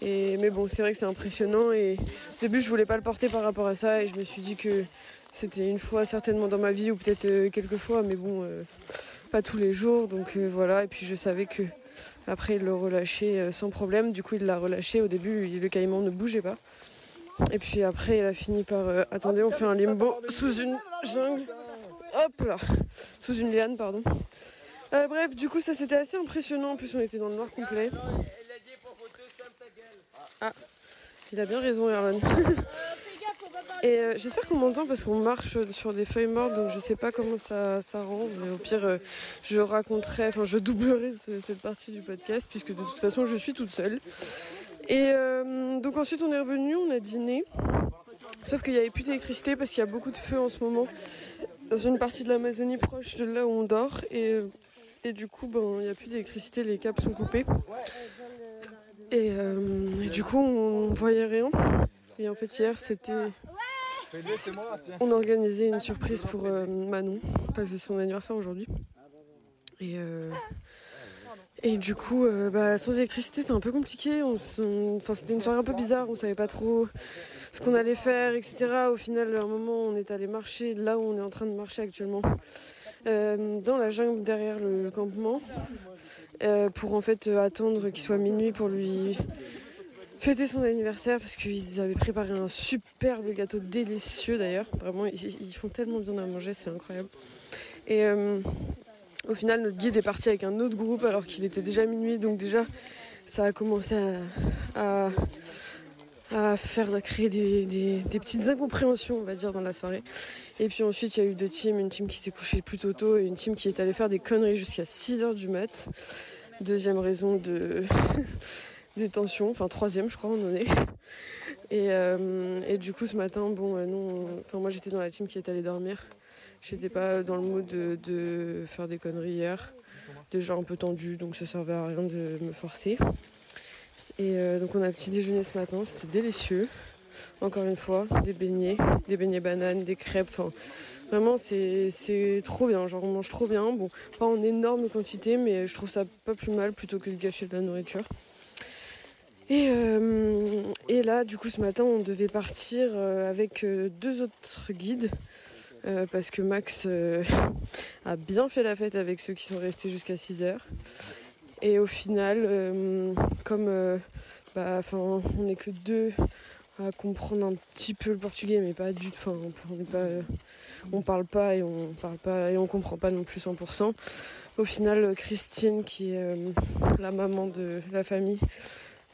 Et, mais bon, c'est vrai que c'est impressionnant. Et au début, je voulais pas le porter par rapport à ça. Et je me suis dit que c'était une fois certainement dans ma vie, ou peut-être euh, quelques fois, mais bon, pas tous les jours. Donc voilà. Et puis je savais que après, il le relâchait euh, sans problème. Du coup, il l'a relâché. Au début, le caïman ne bougeait pas. Et puis après, il a fini par. euh, attendez, on fait un limbo sous une jungle. Hop là Sous une liane, pardon. Euh, bref, du coup, ça c'était assez impressionnant. En plus, on était dans le noir complet. Ah, il a bien raison, Erlan. Et euh, j'espère qu'on m'entend parce qu'on marche sur des feuilles mortes, donc je sais pas comment ça, ça rend. Mais au pire, euh, je raconterai, enfin, je doublerai ce- cette partie du podcast puisque de toute façon, je suis toute seule. Et euh, donc ensuite, on est revenu, on a dîné. Sauf qu'il n'y avait plus d'électricité parce qu'il y a beaucoup de feux en ce moment dans une partie de l'Amazonie proche de là où on dort. Et, et du coup, ben, il n'y a plus d'électricité, les câbles sont coupés. Et, et du coup, on voyait rien. Et en fait, hier, c'était. On a organisé une surprise pour euh, Manon, parce que c'est son anniversaire aujourd'hui. Et, euh, du coup, euh, bah, sans électricité, c'est un peu compliqué. C'était une soirée un peu bizarre, on savait pas trop ce qu'on allait faire, etc. Au final, à un moment, on est allé marcher là où on est en train de marcher actuellement, dans la jungle derrière le campement, pour en fait attendre qu'il soit minuit pour lui fêter son anniversaire parce qu'ils avaient préparé un superbe gâteau délicieux d'ailleurs. Vraiment, ils, font tellement bien à manger, c'est incroyable. Et euh, au final, notre guide est parti avec un autre groupe alors qu'il était déjà minuit, donc déjà, ça a commencé à, à, à faire à créer des, des- des petites incompréhensions, on va dire, dans la soirée. Et puis ensuite, il y a eu deux teams, une team qui s'est couchée plus tôt tôt et une team qui est allée faire des conneries jusqu'à 6h du mat. Deuxième raison de détention, enfin troisième je crois on en est. Et, euh, et du coup ce matin, bon euh, non, on- enfin moi j'étais dans la team qui est allée dormir. J'étais pas dans le mode de, faire des conneries hier. Déjà un peu tendu, donc ça servait à rien de me forcer. Et euh, donc on a petit déjeuner ce matin, c'était délicieux. Encore une fois, des beignets, des beignets bananes, des crêpes, enfin vraiment c'est c'est trop bien, genre on mange trop bien. Bon, pas en énorme quantité, mais je trouve ça pas plus mal plutôt que de gâcher de la nourriture. Et, euh, et là, du coup, ce matin, on devait partir euh, avec euh, deux autres guides. parce que Max a bien fait la fête avec ceux qui sont restés jusqu'à 6 heures. Et au final, comme bah, on n'est que deux à comprendre un petit peu le portugais, mais pas du tout. On n'est pas, on parle pas et on parle pas et on comprend pas non plus 100%. Au final, Christine, qui est la maman de la famille,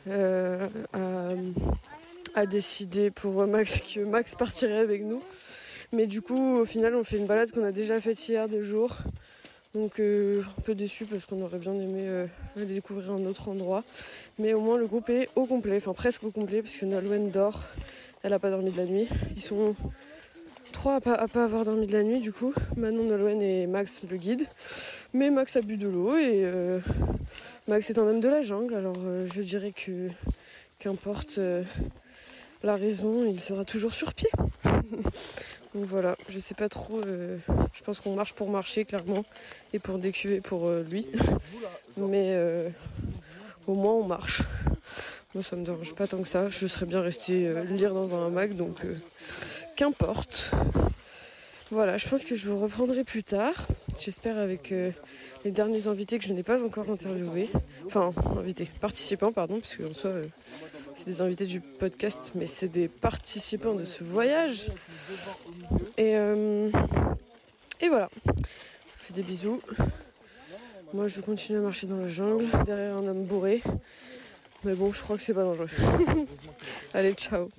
euh, a, a décidé pour Max que Max partirait avec nous. Mais du coup, au final, on fait une balade qu'on a déjà faite hier de jour. Donc euh, un peu déçu parce qu'on aurait bien aimé euh, aller découvrir un autre endroit. Mais au moins le groupe est au complet, enfin presque au complet, parce que Nolwenn dort. Elle n'a pas dormi de la nuit. Ils sont trois à pas, pas avoir dormi de la nuit du coup. Manon, Nolwenn et Max le guide. Mais Max a bu de l'eau et euh, Max est un homme de la jungle, alors euh, je dirais que qu'importe euh, la raison, il sera toujours sur pied. Donc voilà, je sais pas trop. euh, je pense qu'on marche pour marcher clairement et pour décuver pour lui. Mais au moins on marche. Moi ça me dérange pas tant que ça. Je serais bien restée euh, lire dans un hamac donc qu'importe. Voilà, je pense que je vous reprendrai plus tard. J'espère avec euh, les derniers invités que je n'ai pas encore interviewés. Enfin, invités, participants, pardon, parce qu'en soi, euh, c'est des invités du podcast, mais c'est des participants de ce voyage. Et, euh, et voilà. Je vous fais des bisous. Moi, je continue à marcher dans la jungle, derrière un homme bourré. Mais bon, je crois que c'est pas dangereux. Allez, ciao.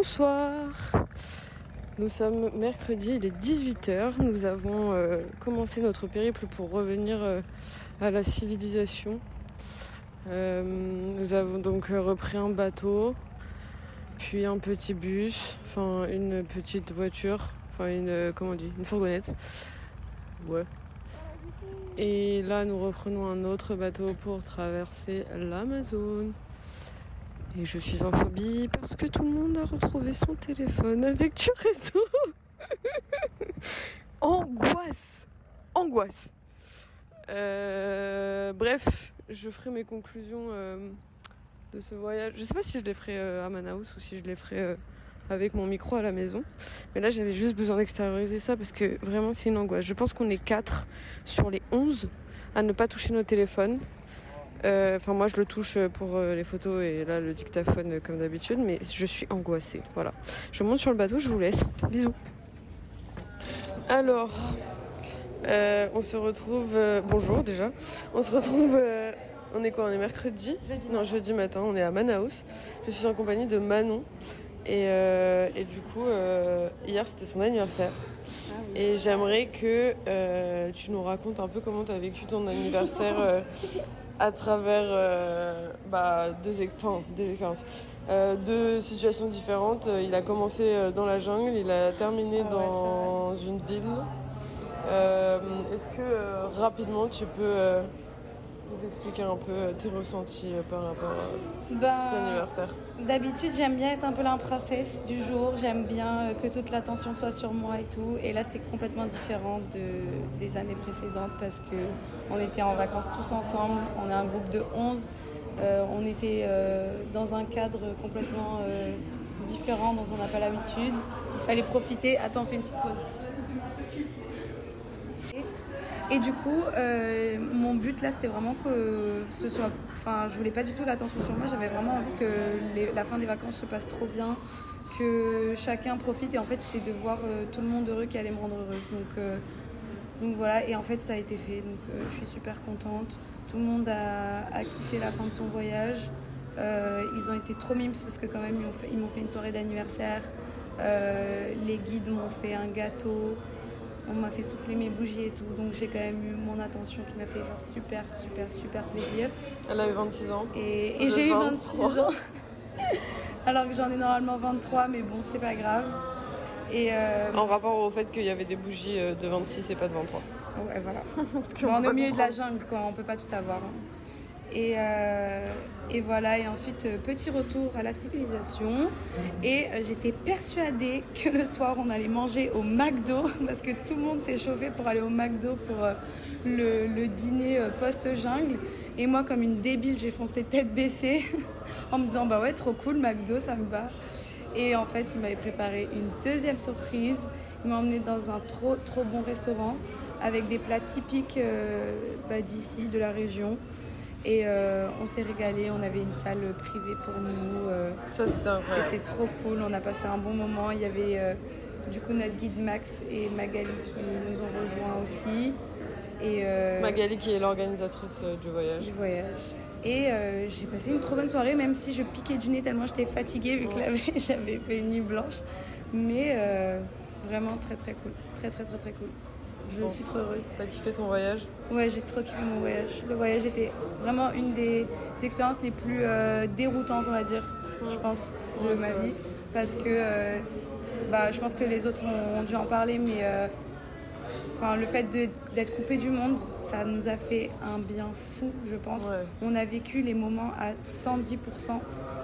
Bonsoir. Nous sommes mercredi, il est 18h. Nous avons euh, commencé notre périple pour revenir euh, à la civilisation. Euh, nous avons donc repris un bateau, puis un petit bus, enfin une petite voiture, enfin une comment une fourgonnette. Ouais. Et là, nous reprenons un autre bateau pour traverser l'Amazone. Et je suis en phobie parce que tout le monde a retrouvé son téléphone avec du réseau. Angoisse Angoisse Euh, Bref, je ferai mes conclusions euh, de ce voyage. Je sais pas si je les ferai euh, à Manaus ou si je les ferai avec mon micro à la maison. Mais là, j'avais juste besoin d'extérioriser ça parce que vraiment, c'est une angoisse. Je pense qu'on est 4 sur les 11 à ne pas toucher nos téléphones. Euh, Enfin, moi, je le touche pour euh, les photos et là, le dictaphone euh, comme d'habitude, mais je suis angoissée. Voilà. Je monte sur le bateau, je vous laisse. Bisous. Alors, euh, on se retrouve. euh, bonjour déjà. On se retrouve. euh, on est quoi On est mercredi Non, jeudi matin. On est à Manaus. Je suis en compagnie de Manon. Et, et du coup, hier c'était son anniversaire. Et j'aimerais que tu nous racontes un peu comment tu as vécu ton anniversaire à travers euh, bah, deux, ex- enfin, des expériences. Euh, deux situations différentes. Euh, Il a commencé dans la jungle, il a terminé dans une ville. Euh, Est-ce que rapidement tu peux nous expliquer un peu tes ressentis par rapport à Bah, cet anniversaire? D'habitude, j'aime bien être un peu la princesse du jour. J'aime bien que toute l'attention soit sur moi et tout. Et là, c'était complètement différent de, des années précédentes parce que on était en vacances tous ensemble. On est un groupe de 11. Euh, on était euh, dans un cadre complètement euh, différent dont on n'a pas l'habitude. Il fallait profiter. Attends, on fait une petite pause. Et du coup, mon but là, c'était vraiment que ce soit. Enfin, je voulais pas du tout l'attention sur moi. J'avais vraiment envie que la fin des vacances se passe trop bien, que chacun profite. Et en fait, c'était de voir tout le monde heureux qui allait me rendre heureuse. Donc, donc voilà. Et en fait, ça a été fait. Donc, euh, je suis super contente. Tout le monde a, a kiffé la fin de son voyage. Euh, ils ont été trop mimes parce que quand même, ils m'ont fait, une soirée d'anniversaire. Euh, les guides m'ont fait un gâteau. On m'a fait souffler mes bougies et tout, donc j'ai quand même eu mon attention qui m'a fait genre super, super, super plaisir. Elle a eu 26 ans. Et, j'ai eu 23. 26 ans. Alors que j'en ai normalement 23, mais bon, c'est pas grave. Et euh, En rapport au fait qu'il y avait des bougies euh, de 26 et pas de 23. Ouais, voilà. Parce Bon, on est au milieu de la jungle, quoi, on peut pas tout avoir. hein. Et, euh, et voilà, et ensuite, petit retour à la civilisation. Et j'étais persuadée que le soir, on allait manger au McDo, parce que tout le monde s'est chauffé pour aller au McDo pour le, le dîner post-jungle. Et moi, comme une débile, j'ai foncé tête baissée en me disant, bah ouais, trop cool, McDo, ça me va. Et en fait, il m'avait préparé une deuxième surprise. Il m'a emmené dans un trop, trop bon restaurant avec des plats typiques euh, bah, d'ici, de la région. Et euh, on s'est régalé, on avait une salle privée pour nous. euh, Ça, c'était trop cool, on a passé un bon moment. Il y avait du coup notre guide Max et Magali qui nous ont rejoints aussi. Et, Magali qui est l'organisatrice du voyage. du voyage. Et euh, j'ai passé une trop bonne soirée, même si je piquais du nez tellement j'étais fatiguée vu que la veille, j'avais fait une nuit blanche. Mais euh, vraiment très très cool. Très très très très cool. Je suis trop heureuse. T'as kiffé ton voyage? Ouais, j'ai trop kiffé mon voyage. Le voyage était vraiment une des expériences les plus euh, déroutantes, on va dire, je pense, de Ouais, ma vie. Parce que bah, je pense que les autres ont, dû en parler, mais enfin, le fait d'être coupé du monde, ça nous a fait un bien fou, je pense. Ouais. On a vécu les moments à 110%.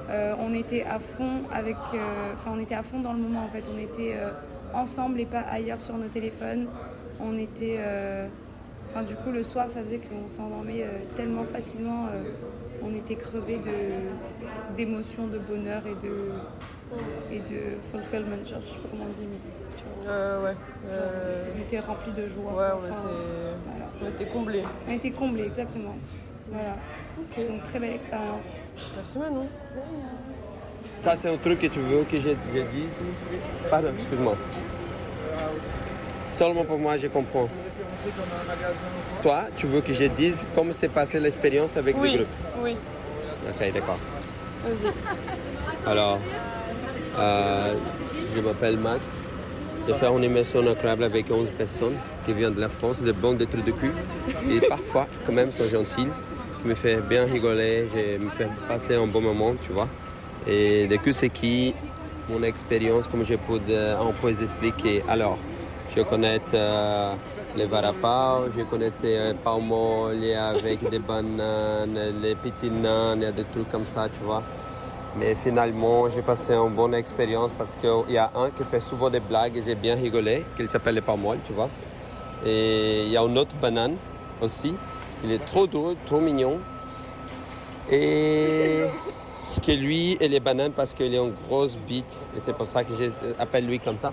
Euh, on était à fond avec, euh, enfin, on était à fond dans le moment en fait. On était euh, ensemble et pas ailleurs sur nos téléphones. On était, enfin, du coup, le soir, ça faisait qu'on s'endormait tellement facilement. on était crevés de d'émotions, de bonheur et de et de fulfillment. Genre, je sais pas comment on dit, mais. Euh, ouais. Euh, On était remplis de joie. Ouais, on Enfin, était, voilà. on était comblés. On était comblés, exactement. Voilà. Donc très belle expérience. Merci Manon. Ça, c'est un truc que tu veux que je dise Pardon, excuse-moi. Seulement pour moi, je comprends. Toi, tu veux que je dise comment s'est passée l'expérience avec Oui, le groupe? oui. Ok, d'accord. Vas-y. Alors, euh, je m'appelle Max. J'ai fait une immersion incroyable avec 11 personnes qui viennent de la France, de bons des trucs de cul. Et parfois, quand même, sont gentils, qui me fait bien rigoler, je me fait passer un bon moment, tu vois. Et du coup, c'est qui mon expérience, comme je peux, de- on peut expliquer. Alors, je connais euh, les varapao, je connais euh, palmolier avec des bananes, les petits nains, il y a des trucs comme ça, tu vois. Mais finalement, j'ai passé une bonne expérience parce qu'il y a un qui fait souvent des blagues et j'ai bien rigolé, qui s'appelle le palmol, tu vois. Et il y a une autre banane aussi, qui est trop drôle, trop mignon. Et que lui, et les bananes parce qu'il est une grosse bite. Et c'est pour ça que j'appelle lui comme ça.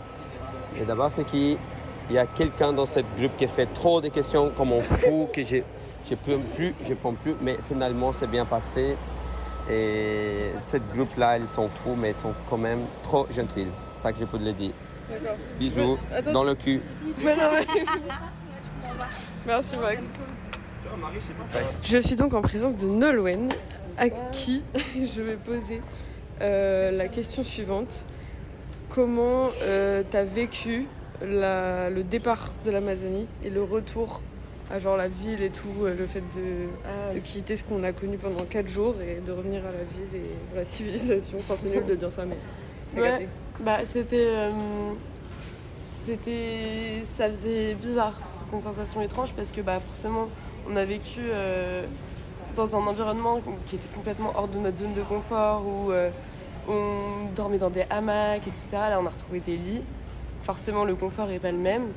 Et d'abord, c'est qu'il y a quelqu'un dans cette groupe qui fait trop de questions comme un fou, que je ne peux plus, je peux plus. Mais finalement, c'est bien passé. Et cette groupe-là, ils sont fous, mais ils sont quand même trop gentils. C'est ça que je peux le dire. D'accord. Bisous Mais, dans le cul. Mais non, mais- Merci Max. Je suis donc en présence de Nolwenn, à qui je vais poser euh, la question suivante. Comment tu as vécu la- le départ de l'Amazonie et le retour à genre la ville et tout, euh, le fait de, de quitter ce qu'on a connu pendant 4 jours et de revenir à la ville et à la civilisation. Enfin, c'est nul de dire ça, mais Ouais, bah c'était. euh, c'était. Ça faisait bizarre, c'était une sensation étrange parce que bah forcément on a vécu euh, dans un environnement qui était complètement hors de notre zone de confort où euh, on dormait dans des hamacs, etc. Là on a retrouvé des lits. Forcément le confort n'est pas le même.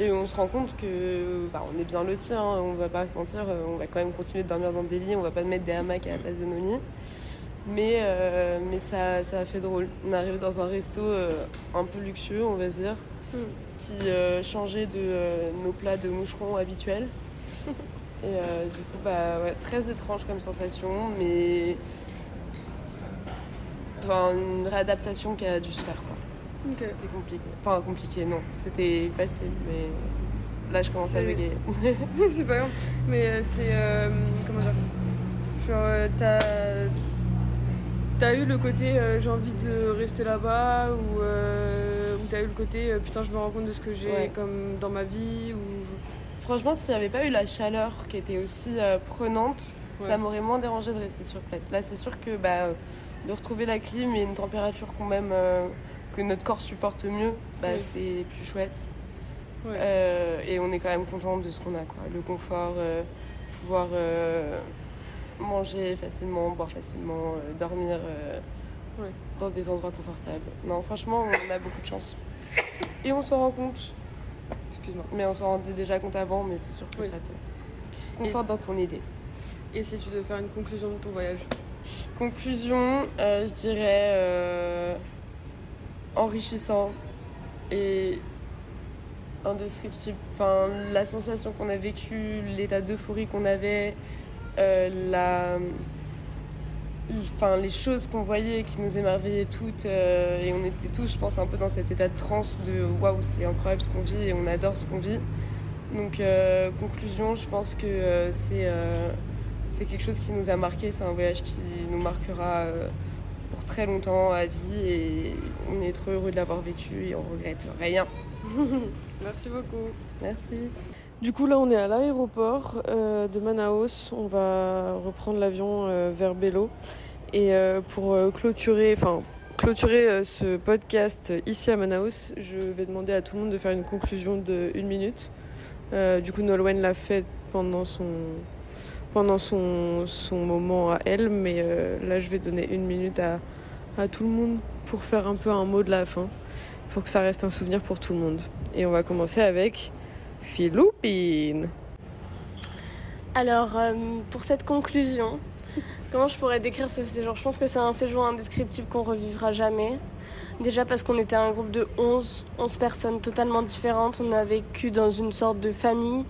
Et on se rend compte que bah, on est bien lotis, hein, on va pas se mentir, euh, on va quand même continuer de dormir dans des lits, on va pas mettre des hamacs à la place de nos lits. Mais, euh, mais ça, ça a fait drôle. On est arrivé dans un resto euh, un peu luxueux, on va dire, qui euh, changeait de nos plats de moucherons habituels. Et du coup, bah, ouais, très étrange comme sensation, mais enfin, une réadaptation qui a dû se faire. Quoi. C'était compliqué. Enfin, compliqué, non. C'était facile, mais là, je commence à bégayer. c'est pas grave. Mais euh, c'est. euh, comment dire? Genre, euh, t'as. T'as eu le côté j'ai envie de rester là-bas ou, ou t'as eu le côté putain je me rends compte de ce que j'ai Ouais. comme dans ma vie ou Franchement, s'il n'y avait pas eu la chaleur qui était aussi prenante, Ouais. ça m'aurait moins dérangé de rester sur place. Là, c'est sûr que bah, de retrouver la clim et une température quand même que notre corps supporte mieux, bah, Oui. c'est plus chouette. Ouais. Euh, et on est quand même content de ce qu'on a. Quoi. Le confort, euh, pouvoir euh, manger facilement, boire facilement, dormir Ouais. dans des endroits confortables. Non, franchement, on a beaucoup de chance. Et on s'en rend compte. Excuse-moi. Mais on s'en rendait déjà compte avant, mais c'est sûr que Oui. ça te conforte dans ton idée. Et si tu devais faire une conclusion de ton voyage? Conclusion, je dirais enrichissant et indescriptible. Enfin, la sensation qu'on a vécue, l'état d'euphorie qu'on avait, euh, la, enfin, les choses qu'on voyait qui nous émerveillaient toutes. euh, et on était tous, je pense, un peu dans cet état de transe de waouh, c'est incroyable ce qu'on vit et on adore ce qu'on vit. Donc, euh, conclusion, je pense que c'est c'est quelque chose qui nous a marqué. C'est un voyage qui nous marquera pour très longtemps à vie et on est trop heureux de l'avoir vécu et on regrette rien. Merci beaucoup. Merci. Du coup, là, on est à l'aéroport euh, de Manaus. On va reprendre l'avion euh, vers Bello. Et euh, pour euh, clôturer, enfin, clôturer euh, ce podcast ici à Manaus, je vais demander à tout le monde de faire une conclusion de une minute. Euh, du coup, Nolwenn l'a fait pendant son pendant son, son moment à elle, mais euh, là, je vais donner une minute à, à tout le monde pour faire un peu un mot de la fin, pour que ça reste un souvenir pour tout le monde. Et on va commencer avec Philopine. Alors, euh, pour cette conclusion, comment je pourrais décrire ce séjour? Je pense que c'est un séjour indescriptible qu'on revivra jamais. Déjà parce qu'on était un groupe de 11, 11 personnes totalement différentes. On a vécu dans une sorte de famille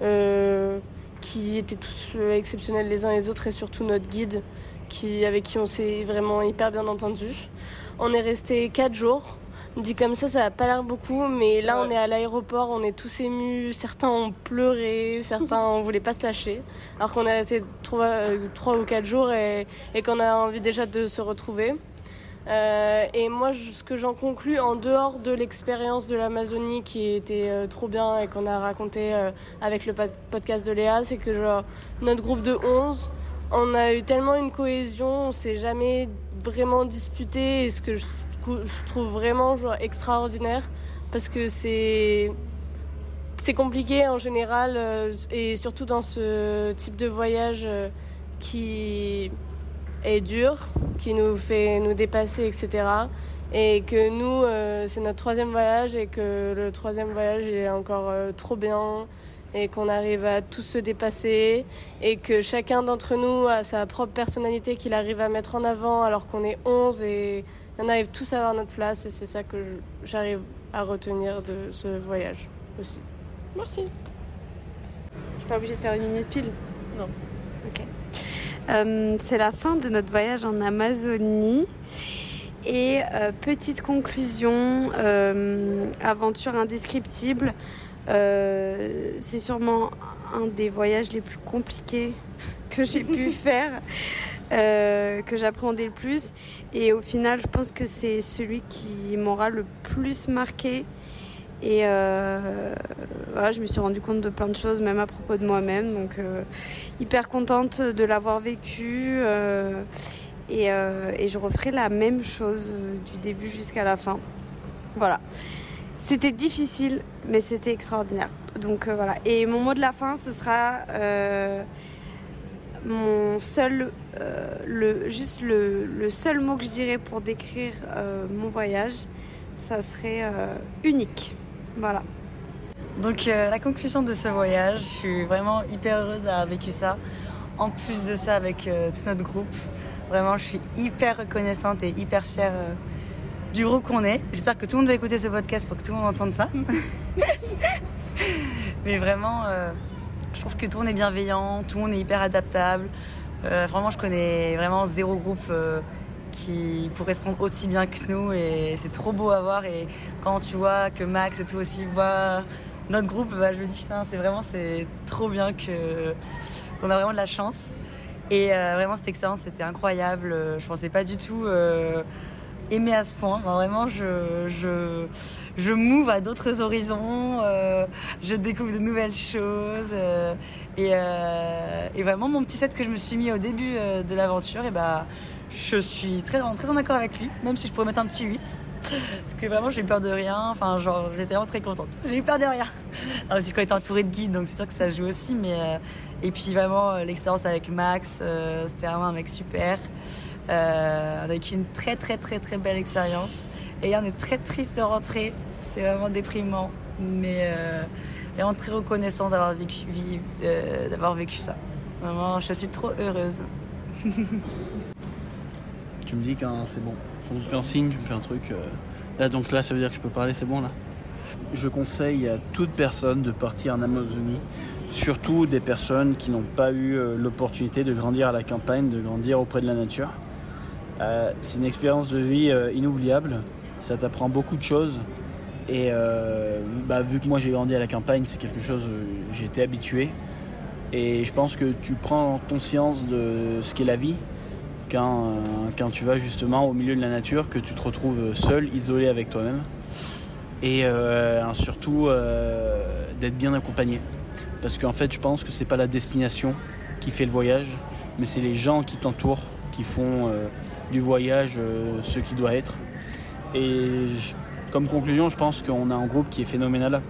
euh, qui étaient tous euh, exceptionnels les uns les autres et surtout notre guide qui, avec qui on s'est vraiment hyper bien entendu. On est resté 4 jours. Dit comme ça, ça n'a pas l'air beaucoup, mais là on est à l'aéroport, on est tous émus, certains ont pleuré, certains on voulait pas se lâcher, alors qu'on est resté 3, ou 4 jours et, et qu'on a envie déjà de se retrouver. Euh, et moi, ce que j'en conclus, en dehors de l'expérience de l'Amazonie qui était euh, trop bien et qu'on a raconté euh, avec le pod- podcast de Léa, c'est que genre, notre groupe de 11, on a eu tellement une cohésion, on s'est jamais vraiment disputé, et ce que je, trou- je trouve vraiment extraordinaire, parce que c'est c'est compliqué en général, et surtout dans ce type de voyage qui est dur, qui nous fait nous dépasser, etc. Et que nous, euh, c'est notre troisième voyage et que le troisième voyage il est encore euh, trop bien et qu'on arrive à tous se dépasser et que chacun d'entre nous a sa propre personnalité qu'il arrive à mettre en avant alors qu'on est 11 et on arrive tous à avoir notre place et c'est ça que j'arrive à retenir de ce voyage aussi. Merci. Je suis pas obligée de faire une minute pile Non. Ok. Euh, c'est la fin de notre voyage en Amazonie. Et euh, petite conclusion, euh, aventure indescriptible. C'est sûrement un des voyages les plus compliqués que j'ai pu faire, que j'appréhendais le plus. Et au final, je pense que c'est celui qui m'aura le plus marqué. Et euh, voilà, je me suis rendu compte de plein de choses, même à propos de moi-même. Donc, euh, hyper contente de l'avoir vécu. euh, et, je referai la même chose du début jusqu'à la fin. Voilà. C'était difficile, mais c'était extraordinaire. Donc voilà. Et mon mot de la fin, ce sera mon seul, le, juste le, le seul mot que je dirais pour décrire mon voyage, ça serait unique. Voilà. Donc euh, la conclusion de ce voyage, je suis vraiment hyper heureuse d'avoir vécu ça. En plus de ça avec euh, tout notre groupe, vraiment je suis hyper reconnaissante et hyper fière euh, du groupe qu'on est. J'espère que tout le monde va écouter ce podcast pour que tout le monde entende ça. Mais vraiment, euh, je trouve que tout le monde est bienveillant, tout le monde est hyper adaptable. Vraiment, je connais vraiment zéro groupe qui pourrait se rendre aussi bien que nous et c'est trop beau à voir. Et quand tu vois que Max et tout aussi voient notre groupe, bah, je me dis putain, c'est vraiment c'est trop bien que qu'on a vraiment de la chance. Et euh, vraiment, cette expérience c'était incroyable. Je pensais pas du tout euh, aimer à ce point. Vraiment, je, je, je m'ouvre à d'autres horizons, euh, je découvre de nouvelles choses. euh, et, et vraiment, mon petit set que je me suis mis au début de l'aventure, et bah, je suis très, très en accord avec lui, même si je pourrais mettre un petit 8. Parce que vraiment, j'ai eu peur de rien. Enfin, genre, j'étais vraiment très contente. J'ai eu peur de rien. Aussi, quand on était entouré de guides, donc c'est sûr que ça joue aussi. Mais, euh, et puis, vraiment, euh, l'expérience avec Max, euh, c'était vraiment un mec super. Euh, on a vécu une très, très, très, très belle expérience. Et là, on est très triste de rentrer. C'est vraiment déprimant. Mais vraiment très reconnaissant d'avoir vécu, d'avoir vécu ça. Vraiment, je suis trop heureuse. Tu me dis quand c'est bon. Quand tu me fais un signe, tu me fais un truc. euh, Là, donc là, ça veut dire que je peux parler, c'est bon là Je conseille à toute personne de partir en Amazonie, surtout des personnes qui n'ont pas eu euh, l'opportunité de grandir à la campagne, de grandir auprès de la nature. Euh, c'est une expérience de vie inoubliable, ça t'apprend beaucoup de choses. Et bah, vu que moi j'ai grandi à la campagne, c'est quelque chose j'ai été habitué. Et je pense que tu prends conscience de ce qu'est la vie quand, euh, tu vas justement au milieu de la nature, que tu te retrouves seul, isolé avec toi-même. et euh, surtout euh, d'être bien accompagné. Parce qu'en fait, je pense que c'est pas la destination qui fait le voyage, mais c'est les gens qui t'entourent qui font du voyage ce qui doit être. Et comme conclusion, je pense qu'on a un groupe qui est phénoménal.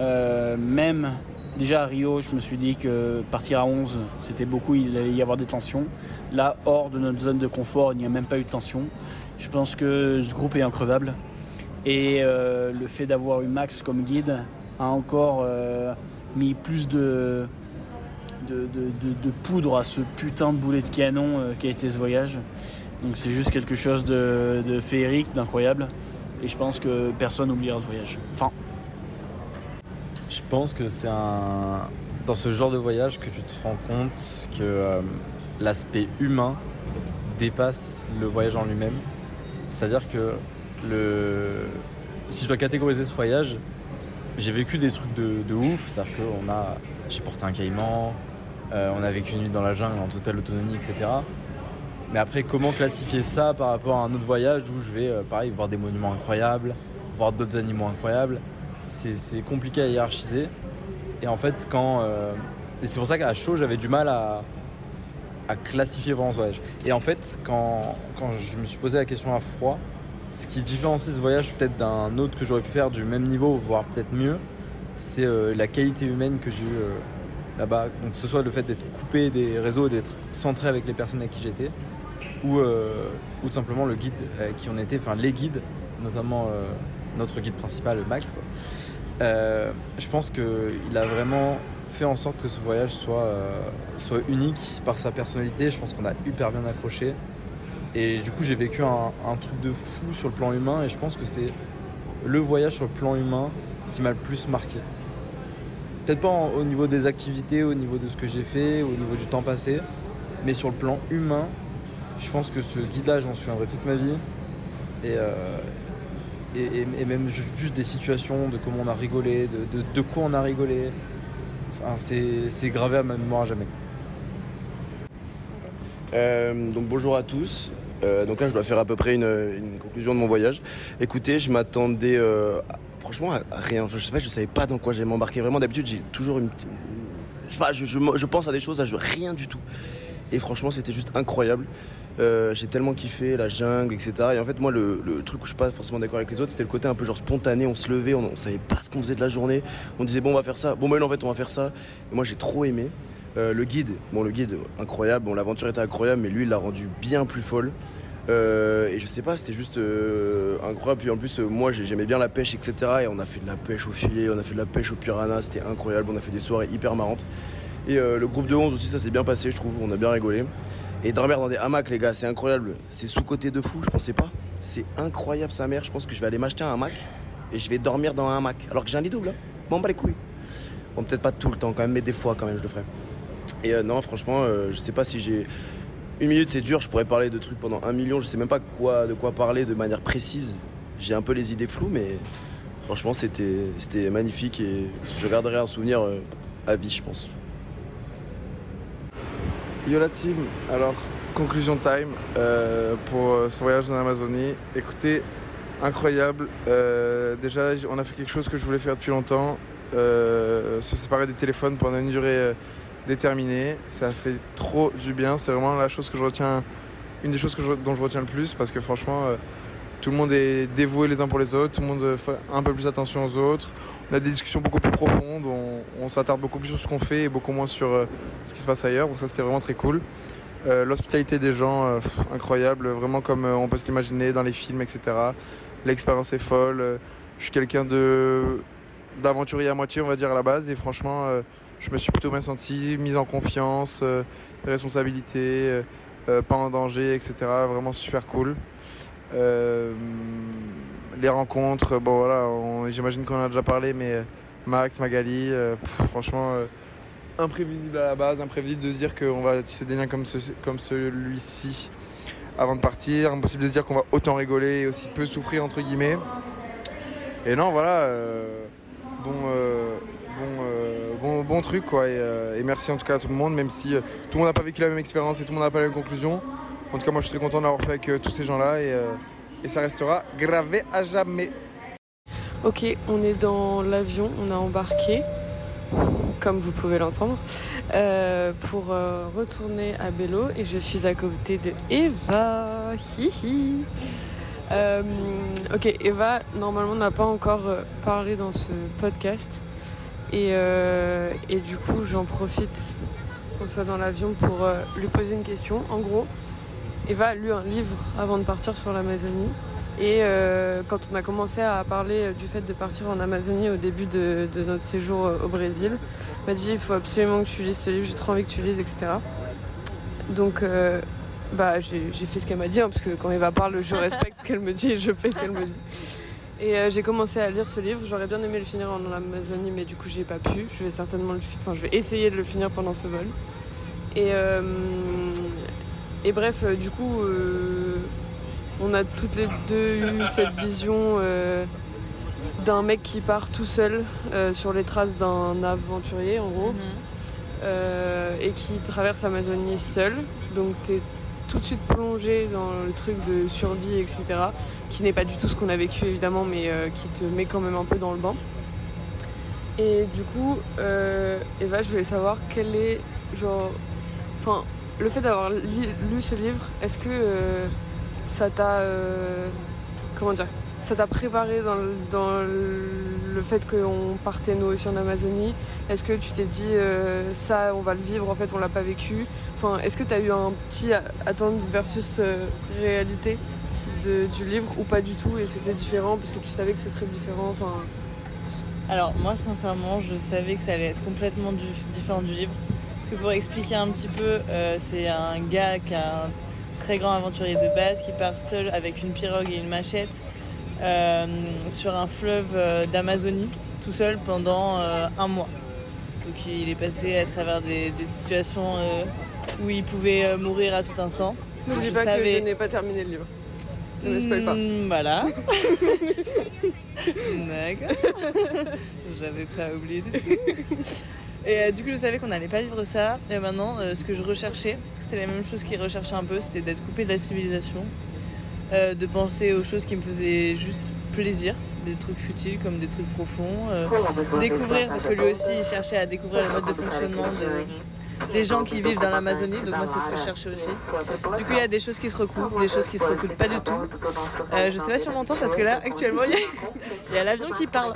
Même déjà à Rio, je me suis dit que partir à 11, c'était beaucoup, il allait y avoir des tensions. Là, hors de notre zone de confort, il n'y a même pas eu de tension. Je pense que ce groupe est increvable. Et euh, le fait d'avoir eu Max comme guide a encore euh, mis plus de, poudre à ce putain de boulet de canon euh, qui a été ce voyage. Donc c'est juste quelque chose de, féerique, d'incroyable. Et je pense que personne n'oubliera ce voyage. Je pense que c'est un... dans ce genre de voyage que tu te rends compte que euh, l'aspect humain dépasse le voyage en lui-même. C'est-à-dire que le... si je dois catégoriser ce voyage, j'ai vécu des trucs de, ouf. C'est-à-dire que on a... j'ai porté un caïman, euh, on a vécu une nuit dans la jungle en totale autonomie, etc. Mais après, comment classifier ça par rapport à un autre voyage où je vais, euh, pareil, voir des monuments incroyables, voir d'autres animaux incroyables? C'est compliqué à hiérarchiser. Et en fait, quand. euh, et c'est pour ça qu'à chaud, j'avais du mal à, à classifier vraiment ce voyage. Et en fait, quand, quand je me suis posé la question à froid, ce qui différencie ce voyage peut-être d'un autre que j'aurais pu faire du même niveau, voire peut-être mieux, c'est euh, la qualité humaine que j'ai eue euh, là-bas. Donc, que ce soit le fait d'être coupé des réseaux, d'être centré avec les personnes avec qui j'étais, ou, ou tout simplement le guide qui on était, enfin les guides, notamment notre guide principal, Max. Euh, je pense qu'il a vraiment fait en sorte que ce voyage soit, euh, soit unique par sa personnalité. Je pense qu'on a hyper bien accroché. Et du coup, j'ai vécu un, truc de fou sur le plan humain. Et je pense que c'est le voyage sur le plan humain qui m'a le plus marqué. Peut-être pas au niveau des activités, au niveau de ce que j'ai fait, au niveau du temps passé, mais sur le plan humain, je pense que ce guide-là, je m'en souviendrai toute ma vie. Euh, et, même ju- juste des situations, de comment on a rigolé, de, de- quoi on a rigolé. Enfin, c'est gravé à ma mémoire à jamais. Euh, donc bonjour à tous. Euh, donc là, je dois faire à peu près une, conclusion de mon voyage. Écoutez, je m'attendais euh, franchement à rien. Enfin, je sais je savais pas dans quoi j'allais m'embarquer. Vraiment, d'habitude, j'ai toujours une petite. Je, je, je- je pense à des choses, je rien du tout. Et franchement, c'était juste incroyable. Euh, j'ai tellement kiffé la jungle, etc. Et en fait, moi, le, truc où je suis pas forcément d'accord avec les autres, c'était le côté un peu genre spontané. On se levait, on, on savait pas ce qu'on faisait de la journée. On disait bon, on va faire ça. Bon, ben en fait, on va faire ça. Et moi, j'ai trop aimé. Euh, le guide, bon, le guide, incroyable. Bon, l'aventure était incroyable, mais lui, il l'a rendu bien plus folle. Euh, et je sais pas, c'était juste incroyable. Puis en plus, moi, j'ai- j'aimais bien la pêche, etc. Et on a fait de la pêche au filet, on a fait de la pêche au piranha, c'était incroyable. On a fait des soirées hyper marrantes. Et euh, le groupe de 11 aussi, ça s'est bien passé, je trouve. On a bien rigolé. Et dormir dans des hamacs, les gars, c'est incroyable. C'est sous-côté de fou, je pensais pas. C'est incroyable, sa mère. Je pense que je vais aller m'acheter un hamac et je vais dormir dans un hamac. Alors que j'ai un lit double, hein. M'en bats les couilles. Bon, peut-être pas tout le temps quand même, mais des fois quand même, je le ferai. Et euh, non, franchement, euh, je sais pas si j'ai. Une minute, c'est dur, je pourrais parler de trucs pendant un million, je sais même pas de quoi parler de manière précise. J'ai un peu les idées floues, mais franchement, c'était magnifique et je garderai un souvenir à vie, je pense. Yo la team, alors conclusion time euh, pour euh, ce voyage en Amazonie. Écoutez, incroyable. Euh, déjà, on a fait quelque chose que je voulais faire depuis longtemps, se séparer des téléphones pendant une durée déterminée. Ça fait trop du bien. C'est vraiment la chose que je retiens, une des choses que dont je retiens le plus parce que franchement, tout le monde est dévoué les uns pour les autres, tout le monde fait un peu plus attention aux autres. On a des discussions beaucoup plus profondes, on, s'attarde beaucoup plus sur ce qu'on fait et beaucoup moins sur euh, ce qui se passe ailleurs. Donc ça, c'était vraiment très cool. Euh, L'hospitalité des gens, euh, incroyable, vraiment comme on peut s'imaginer dans les films, etc. L'expérience est folle. Je suis quelqu'un d'aventurier à moitié, on va dire à la base, et franchement, je me suis plutôt bien senti, mise en confiance, euh, pas en danger, etc. Vraiment super cool. Euh, les rencontres, voilà, j'imagine qu'on en a déjà parlé, mais euh, Max, Magali, euh, franchement, imprévisible à la base, imprévisible de se dire qu'on va tisser des liens comme, ce- comme celui-ci avant de partir, impossible de se dire qu'on va autant rigoler et aussi peu souffrir, entre guillemets. Et non, voilà, bon, bon, bon, truc, quoi, et, merci en tout cas à tout le monde, même si tout le monde n'a pas vécu la même expérience et tout le monde n'a pas la même conclusion. En tout cas, moi je suis très content d'avoir fait avec euh, tous ces gens-là et, euh, et ça restera gravé à jamais. Ok, on est dans l'avion, on a embarqué, comme vous pouvez l'entendre, euh, pour retourner à Bello et je suis à côté de Eva. Hihi. Ok, Eva, normalement, n'a pas encore parlé dans ce podcast et, du coup, j'en profite qu'on soit dans l'avion pour lui poser une question. En gros, Eva a lu un livre avant de partir sur l'Amazonie. Et euh, quand on a commencé à parler du fait de partir en Amazonie au début de, notre séjour au Brésil, elle m'a dit il faut absolument que tu lises ce livre, j'ai trop envie que tu lises, etc. Donc euh, bah, j'ai fait ce qu'elle m'a dit, hein, parce que quand Eva parle, je respecte ce qu'elle me dit et je fais ce qu'elle me dit. Et euh, j'ai commencé à lire ce livre, j'aurais bien aimé le finir en Amazonie, mais du coup j'ai pas pu. Je vais certainement le fi- enfin, je vais essayer de le finir pendant ce vol. Et, et bref, euh, du coup, euh, on a toutes les deux eu cette vision euh, d'un mec qui part tout seul sur les traces d'un aventurier, en gros, euh, et qui traverse l'Amazonie seul. Donc t'es tout de suite plongé dans le truc de survie, etc. Qui n'est pas du tout ce qu'on a vécu évidemment, mais euh, qui te met quand même un peu dans le bain. Et du coup, euh, Eva, je voulais savoir quel est, genre, enfin, le fait d'avoir lu ce livre, est-ce que euh, ça t'a, euh, comment dire, ça t'a préparé dans le, fait qu'on partait nous aussi en Amazonie? Est-ce que tu t'es dit euh, ça, on va le vivre, en fait, on l'a pas vécu? Enfin, est-ce que tu as eu un petit attente versus réalité du livre ou pas du tout et c'était différent parce que tu savais que ce serait différent? Alors moi sincèrement je savais que ça allait être complètement différent du livre. Que pour expliquer un petit peu, euh, c'est un gars qui est un très grand aventurier de base qui part seul avec une pirogue et une machette euh, sur un fleuve euh, d'Amazonie tout seul pendant un mois. Donc il est passé à travers des, des situations où il pouvait mourir à tout instant. n'oublie pas que je n'ai pas terminé le livre. Ne me spoil pas. Mm, Voilà. D'accord. J'avais pas oublié du tout. Et euh, du coup, je savais qu'on n'allait pas vivre ça. Et maintenant, euh, ce que je recherchais, c'était la même chose qu'il recherchait un peu, c'était d'être coupé de la civilisation, euh, de penser aux choses qui me faisaient juste plaisir, des trucs futiles comme des trucs profonds, découvrir, parce que lui aussi, il cherchait à découvrir le mode de fonctionnement de- des gens qui vivent dans l'Amazonie. Donc moi, c'est ce que je cherchais aussi. Du coup, il y a des choses qui se recoupent, des choses qui se recoupent pas du tout. Euh, je sais pas si on m'entend parce que là, actuellement, il y a, l'avion qui parle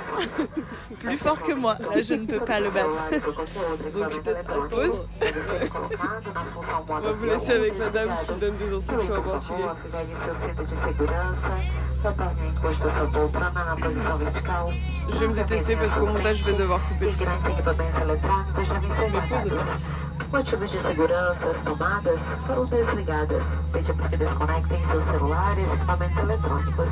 plus fort que moi. Là, je ne peux pas le battre. Donc, pause. On va vous laisser avec la dame qui donne des instructions en portugais. Je vais me détester parce qu'au montage, je vais devoir couper tout ça. Mais pause Motivos de segurança, as tomadas foram desligadas. Pedimos que desconectem seus celulares e equipamentos eletrônicos.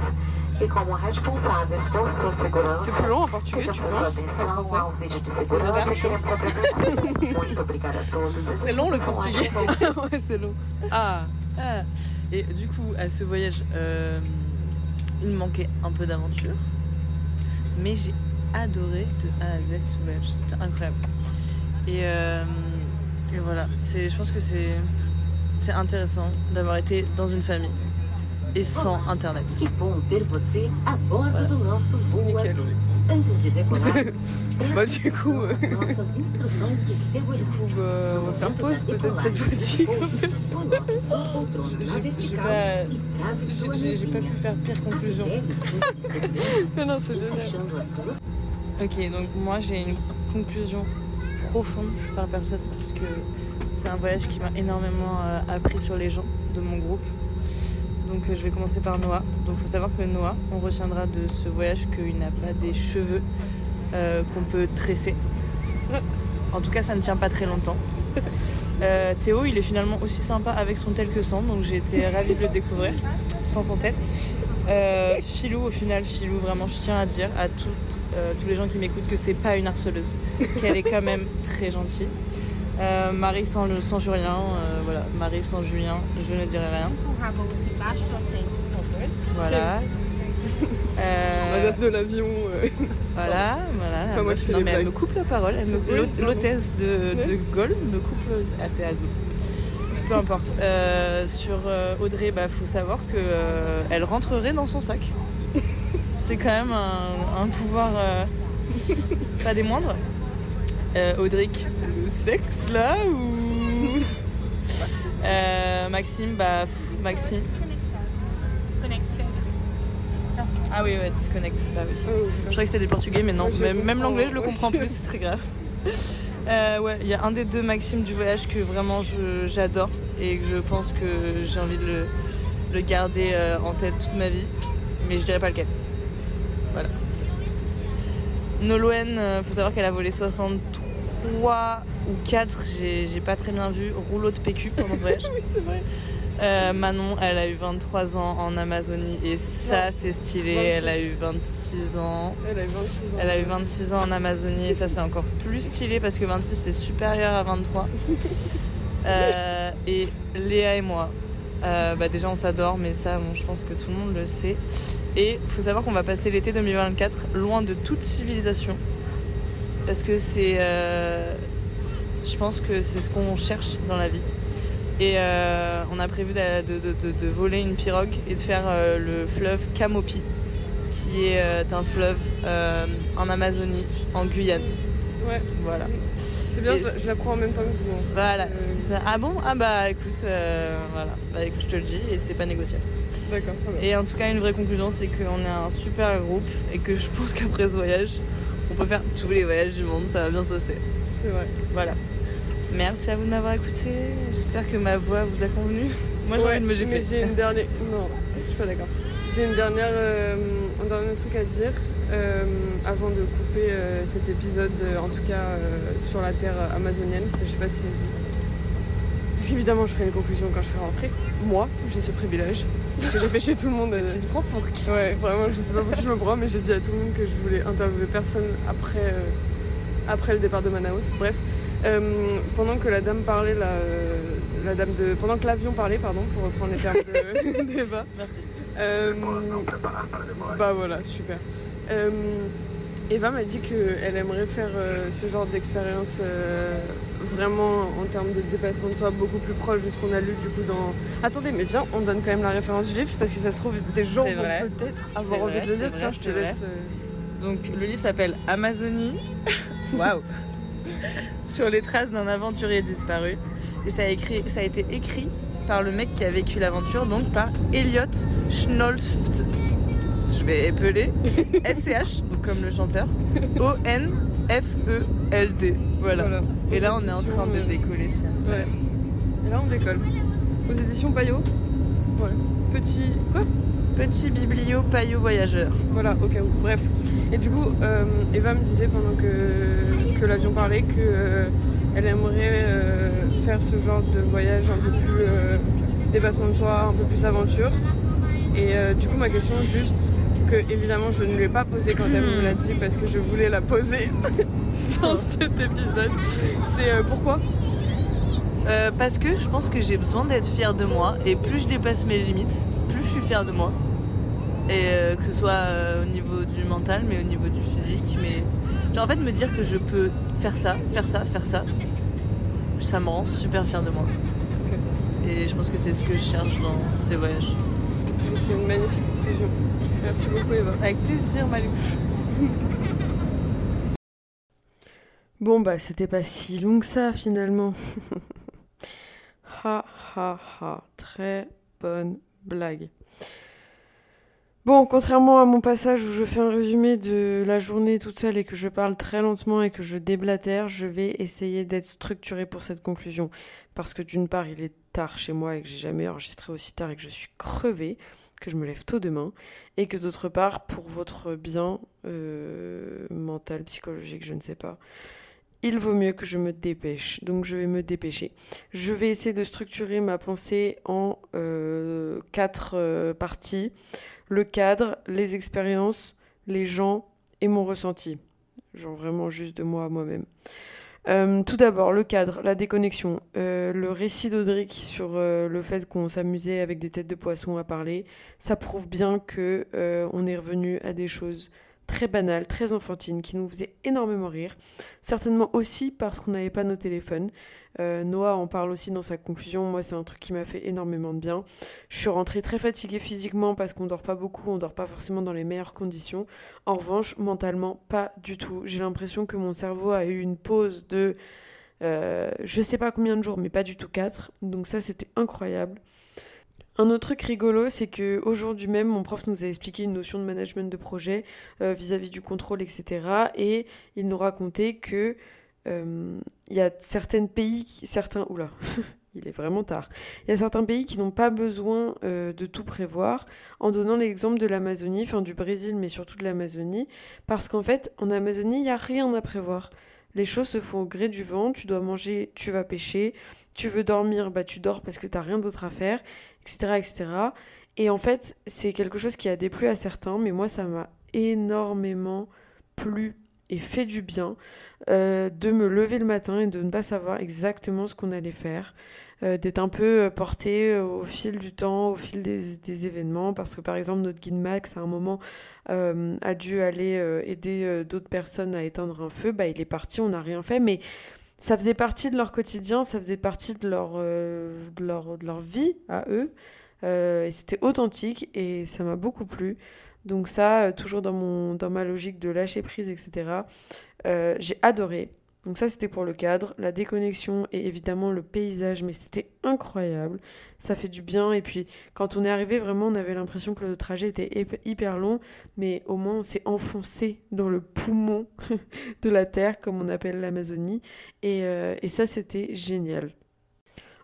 E como responsáveis por sua segurança, C'est plus long en portugais, tu fizemos penses atenção Qu'en français ao vídeo de segurança J'espère. que queremos apresentar. Muito obrigada a todos. C'est long le portugais. ouais, c'est long. Ah, ah. Et du coup, à ce voyage, euh, il me manquait un peu d'aventure. Mais j'ai adoré de A à Z ce voyage. C'était incroyable. Et, euh, et voilà, c'est, je pense que c'est, c'est intéressant d'avoir été dans une famille et sans internet. Que bom ter você a bordo do nosso voo azul. Antes de decolar, Bah, du coup, euh, nossas instruções de segurança. bah, on va faire pause peut-être cette fois-ci. J'ai, pas, e j'ai, pas pu faire pire conclusion. Mais non, c'est génial. Ok, donc moi j'ai une conclusion profonde par personne parce que c'est un voyage qui m'a énormément euh, appris sur les gens de mon groupe. Donc euh, je vais commencer par Noah. Donc il faut savoir que Noah, on retiendra de ce voyage qu'il n'a pas des cheveux euh, qu'on peut tresser. En tout cas, ça ne tient pas très longtemps. Théo, il est finalement aussi sympa avec son tel que sans, donc j'ai été ravie de le découvrir sans son tel. Euh, Philou, au final, Philou, vraiment, je tiens à dire à toutes, euh, tous les gens qui m'écoutent que c'est pas une harceleuse, qu'elle est quand même très gentille. Euh, Marie sans, le- sans Julien, euh, voilà, Marie sans Julien, je ne dirai rien. Voilà. Euh, Madame de l'avion. euh, Voilà, voilà. C'est pas moi qui fais non, les mais elle blagues. me coupe la parole. Elle me- C'est- l'hôte- L'hôtesse de, de Gaulle me coupe. le- c'est assez azul. Peu importe. Euh, sur euh, Audrey, bah faut savoir que euh, elle rentrerait dans son sac. c'est quand même un, un pouvoir euh, pas des moindres. Euh, Audric, le sexe là ou? Maxime, bah pff, Maxime. Ah oui, ouais, disconnect, bah oui. Je croyais que c'était du portugais, mais non. Même, l'anglais, je le comprends plus, c'est très grave. Euh, ouais, il y a un des deux Maxime du voyage que vraiment j'adore et que je pense que j'ai envie de le, garder euh, en tête toute ma vie, mais je dirais pas lequel. Voilà. Nolwenn, euh, faut savoir qu'elle a volé 63 ou 4, j'ai j'ai pas très bien vu, rouleau de PQ pendant ce voyage. oui, c'est vrai. Euh, Manon, elle a eu 23 ans en Amazonie et ça c'est stylé. 26. Elle a eu 26 ans. Elle a eu 26 ans. Elle a eu 26 ans en Amazonie et ça c'est encore plus stylé parce que 26 c'est supérieur à 23. Euh, et Léa et moi, euh, bah déjà on s'adore mais ça bon, je pense que tout le monde le sait. Et faut savoir qu'on va passer l'été 2024 loin de toute civilisation parce que c'est, je pense que c'est ce qu'on cherche dans la vie. Et euh, on a prévu de, de- de- de- voler une pirogue et de faire euh, le fleuve Camopi, qui est euh, un fleuve en Amazonie, en Guyane. Ouais. Voilà. C'est bien, Et je, je l'apprends en même temps que vous. hein. Voilà. Ah bon? Ah bah écoute, voilà. Bah écoute, je te le dis et c'est pas négociable. D'accord. Et en tout cas, une vraie conclusion, c'est qu'on est un super groupe et que je pense qu'après ce voyage, on peut faire tous les voyages du monde, ça va bien se passer. C'est vrai. Voilà. Merci à vous de m'avoir écouté. J'espère que ma voix vous a convenu. Moi, j'ai Ouais, envie de me gifler. Mais j'ai une dernière. Non, je suis pas d'accord. J'ai une dernière, euh, un dernier truc à dire euh, avant de couper euh, cet épisode, en tout cas sur la terre amazonienne. Je sais pas si. Parce qu'évidemment, je ferai une conclusion quand je serai rentrée. Moi, j'ai ce privilège. Que j'ai fait chez tout le monde. Tu te prends pour qui? Ouais, vraiment, je sais pas pourquoi je me prends, mais j'ai dit à tout le monde que je voulais interviewer personne après, après le départ de Manaus. Bref, euh, pendant que la dame parlait, la, la dame de, pendant que l'avion parlait, pardon, pour reprendre les termes de débat. Merci. Euh, bah voilà, super. Euh, Eva m'a dit qu'elle aimerait faire euh, ce genre d'expérience vraiment en termes de dépassement de soi beaucoup plus proche de ce qu'on a lu du coup dans... Attendez, mais viens, on donne quand même la référence du livre parce que ça se trouve des gens vont peut-être avoir envie de le lire. Tiens, je te laisse... Donc le livre s'appelle Amazonie. Waouh Sur les traces d'un aventurier disparu. Et ça a, écrit, ça a été écrit par le mec qui a vécu l'aventure, donc par Elliot Schnolft. Je vais épeler. S-C-H, donc comme le chanteur. O-N-F-E-L-D. Voilà. Voilà. Et là, on est en train de décoller. incroyable. Ouais. Et là, on décolle. Aux éditions Payot. Ouais. Petit. Quoi? Petit biblio paillot voyageur. Voilà, au cas où. Bref. Et du coup, euh, Eva me disait pendant que, que l'avion parlait que euh, elle aimerait euh, faire ce genre de voyage un peu plus euh, dépassement de soi, un peu plus aventure. Et du coup, ma question juste que évidemment je ne lui ai pas posée quand elle me l'a dit parce que je voulais la poser dans cet épisode. C'est euh, pourquoi? Euh, parce que je pense que j'ai besoin d'être fière de moi et plus je dépasse mes limites, plus je suis fière de moi. Et euh, que ce soit au niveau du mental, mais au niveau du physique. Mais genre en fait me dire que je peux faire ça, faire ça, faire ça, ça me rend super fière de moi. Et je pense que c'est ce que je cherche dans ces voyages. C'est une magnifique conclusion. Merci beaucoup Eva. Avec plaisir Malouche. Bon, bah, c'était pas si long que ça finalement. ha ha ha. Très bonne blague. Bon, contrairement à mon passage où je fais un résumé de la journée toute seule et que je parle très lentement et que je déblatère, je vais essayer d'être structurée pour cette conclusion. Parce que d'une part, il est tard chez moi et que j'ai jamais enregistré aussi tard et que je suis crevée, que je me lève tôt demain, et que d'autre part, pour votre bien euh, mental, psychologique, je ne sais pas, il vaut mieux que je me dépêche. Donc je vais me dépêcher. Je vais essayer de structurer ma pensée en euh, quatre euh, parties. Le cadre, les expériences, les gens et mon ressenti. Genre vraiment juste de moi à moi-même. Euh, tout d'abord, le cadre, la déconnexion. Euh, le récit d'Audric sur euh, le fait qu'on s'amusait avec des têtes de poisson à parler, ça prouve bien que on est revenu à des choses très banale, très enfantine, qui nous faisait énormément rire. Certainement aussi parce qu'on n'avait pas nos téléphones. Euh, Noah en parle aussi dans sa conclusion. Moi, c'est un truc qui m'a fait énormément de bien. Je suis rentrée très fatiguée physiquement parce qu'on dort pas beaucoup, on dort pas forcément dans les meilleures conditions. En revanche, mentalement, pas du tout. J'ai l'impression que mon cerveau a eu une pause de euh, je sais pas combien de jours, mais pas du tout quatre. Donc ça, c'était incroyable. Un autre truc rigolo, c'est que aujourd'hui même, mon prof nous a expliqué une notion de management de projet euh, vis-à-vis du contrôle, etc. Et il nous racontait que il y a certains pays, certains, il est vraiment tard. Il y a certains pays qui n'ont pas besoin euh, de tout prévoir, en donnant l'exemple de l'Amazonie, enfin du Brésil, mais surtout de l'Amazonie, parce qu'en fait, en Amazonie, il n'y a rien à prévoir. Les choses se font au gré du vent, tu dois manger, tu vas pêcher, tu veux dormir, bah tu dors parce que t'as rien d'autre à faire, etc., etc. Et en fait, c'est quelque chose qui a déplu à certains, mais moi, ça m'a énormément plu et fait du bien euh, de me lever le matin et de ne pas savoir exactement ce qu'on allait faire, euh, d'être un peu euh, porté au fil du temps, au fil des, événements, parce que par exemple notre guide Max à un moment a dû aller aider d'autres personnes à éteindre un feu, bah il est parti, on n'a rien fait, mais ça faisait partie de leur quotidien, ça faisait partie de leur, de leur, de leur vie à eux, et c'était authentique et ça m'a beaucoup plu. Donc ça, toujours dans, mon, dans ma logique de lâcher prise, etc. Euh, j'ai adoré. Donc ça c'était pour le cadre, la déconnexion et évidemment le paysage, mais c'était incroyable, ça fait du bien et puis quand on est arrivé vraiment on avait l'impression que le trajet était hyper long, mais au moins on s'est enfoncé dans le poumon de la terre comme on appelle l'Amazonie et, euh, et ça c'était génial.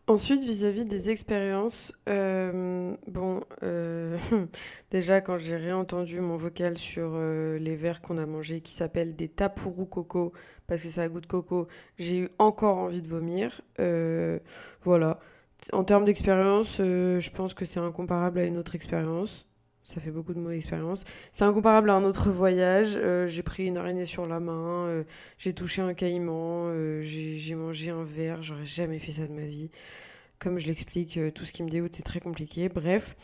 Ensuite, vis-à-vis des expériences, euh, bon, euh, déjà quand j'ai réentendu mon vocal sur euh, les verres qu'on a mangés qui s'appellent des tapourous coco, parce que ça a goût de coco, j'ai eu encore envie de vomir. voilà. En termes d'expérience, je pense que c'est incomparable à une autre expérience. Ça fait beaucoup de mots expérience. C'est incomparable à un autre voyage. j'ai pris une araignée sur la main, j'ai touché un caïman, j'ai mangé un verre. J'aurais jamais fait ça de ma vie. Comme je l'explique, euh, tout ce qui me dégoûte, c'est très compliqué. Bref.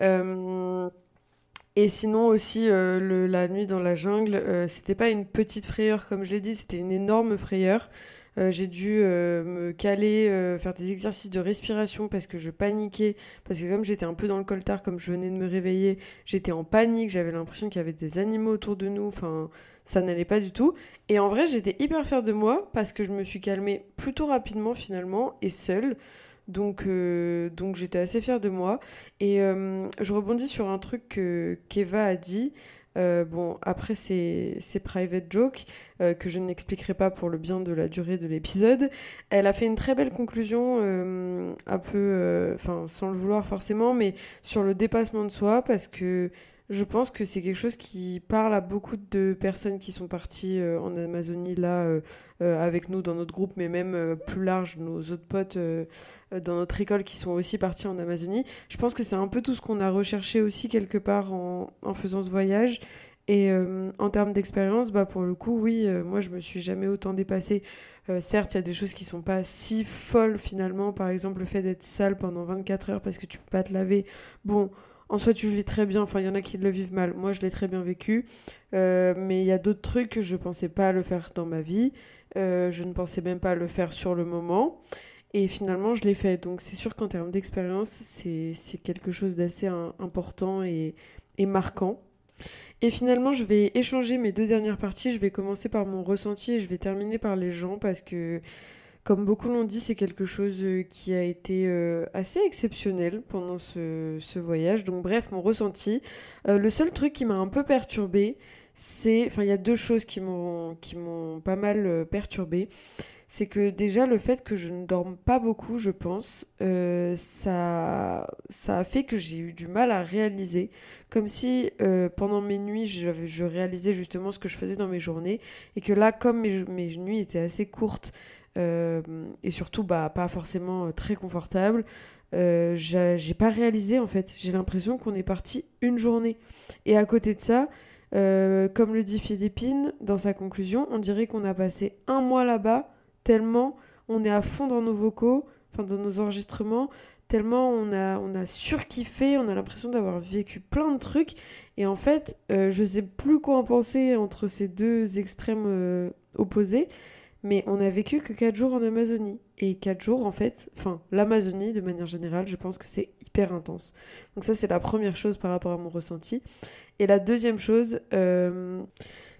Euh, et sinon aussi, euh, la nuit dans la jungle, c'était pas une petite frayeur comme je l'ai dit, c'était une énorme frayeur. J'ai dû me caler, faire des exercices de respiration parce que je paniquais, parce que comme j'étais un peu dans le coltard, comme je venais de me réveiller, j'étais en panique, j'avais l'impression qu'il y avait des animaux autour de nous, enfin ça n'allait pas du tout. Et en vrai, j'étais hyper fière de moi parce que je me suis calmée plutôt rapidement finalement et seule. Donc, euh, donc j'étais assez fière de moi. Et euh, je rebondis sur un truc que qu'Eva a dit. Euh, bon, après, c'est private joke que je n'expliquerai pas pour le bien de la durée de l'épisode. Elle a fait une très belle conclusion, un peu, enfin, sans le vouloir forcément, mais sur le dépassement de soi, parce que je pense que c'est quelque chose qui parle à beaucoup de personnes qui sont parties euh, en Amazonie là euh, euh, avec nous dans notre groupe, mais même plus large, nos autres potes dans notre école qui sont aussi partis en Amazonie. Je pense que c'est un peu tout ce qu'on a recherché aussi quelque part en, faisant ce voyage. Et en termes d'expérience, bah pour le coup, oui, moi je me suis jamais autant dépassée. certes, il y a des choses qui sont pas si folles finalement. Par exemple, le fait d'être sale pendant 24 heures parce que tu peux pas te laver. Bon, en soi, tu le vis très bien. Enfin, il y en a qui le vivent mal. Moi, je l'ai très bien vécu. Euh, mais il y a d'autres trucs que je ne pensais pas le faire dans ma vie. Euh, je ne pensais même pas le faire sur le moment. Et finalement, je l'ai fait. Donc, c'est sûr qu'en termes d'expérience, c'est quelque chose d'assez important et, et marquant. Et finalement, je vais échanger mes deux dernières parties. Je vais commencer par mon ressenti et je vais terminer par les gens parce que comme beaucoup l'ont dit, c'est quelque chose euh, qui a été euh, assez exceptionnel pendant ce, voyage. Donc bref, mon ressenti. Euh, le seul truc qui m'a un peu perturbé, c'est... Enfin, il y a deux choses qui m'ont, pas mal perturbé. C'est que déjà le fait que je ne dorme pas beaucoup, je pense, ça, ça a fait que j'ai eu du mal à réaliser. Comme si pendant mes nuits, je, je, réalisais justement ce que je faisais dans mes journées. Et que là, comme mes, nuits étaient assez courtes, et surtout bah, pas forcément euh, très confortable. Euh, j'ai pas réalisé en fait. J'ai l'impression qu'on est parti une journée. Et à côté de ça, comme le dit Philippine dans sa conclusion, on dirait qu'on a passé un mois là-bas tellement on est à fond dans nos vocaux, enfin dans nos enregistrements, tellement on a, on a surkiffé, on a l'impression d'avoir vécu plein de trucs. Et en fait, euh, je sais plus quoi en penser entre ces deux extrêmes euh, opposés, mais on a vécu que 4 jours en Amazonie. Et 4 jours, en fait, enfin, l'Amazonie, de manière générale, je pense que c'est hyper intense. Donc ça, c'est la première chose par rapport à mon ressenti. Et la deuxième chose, euh,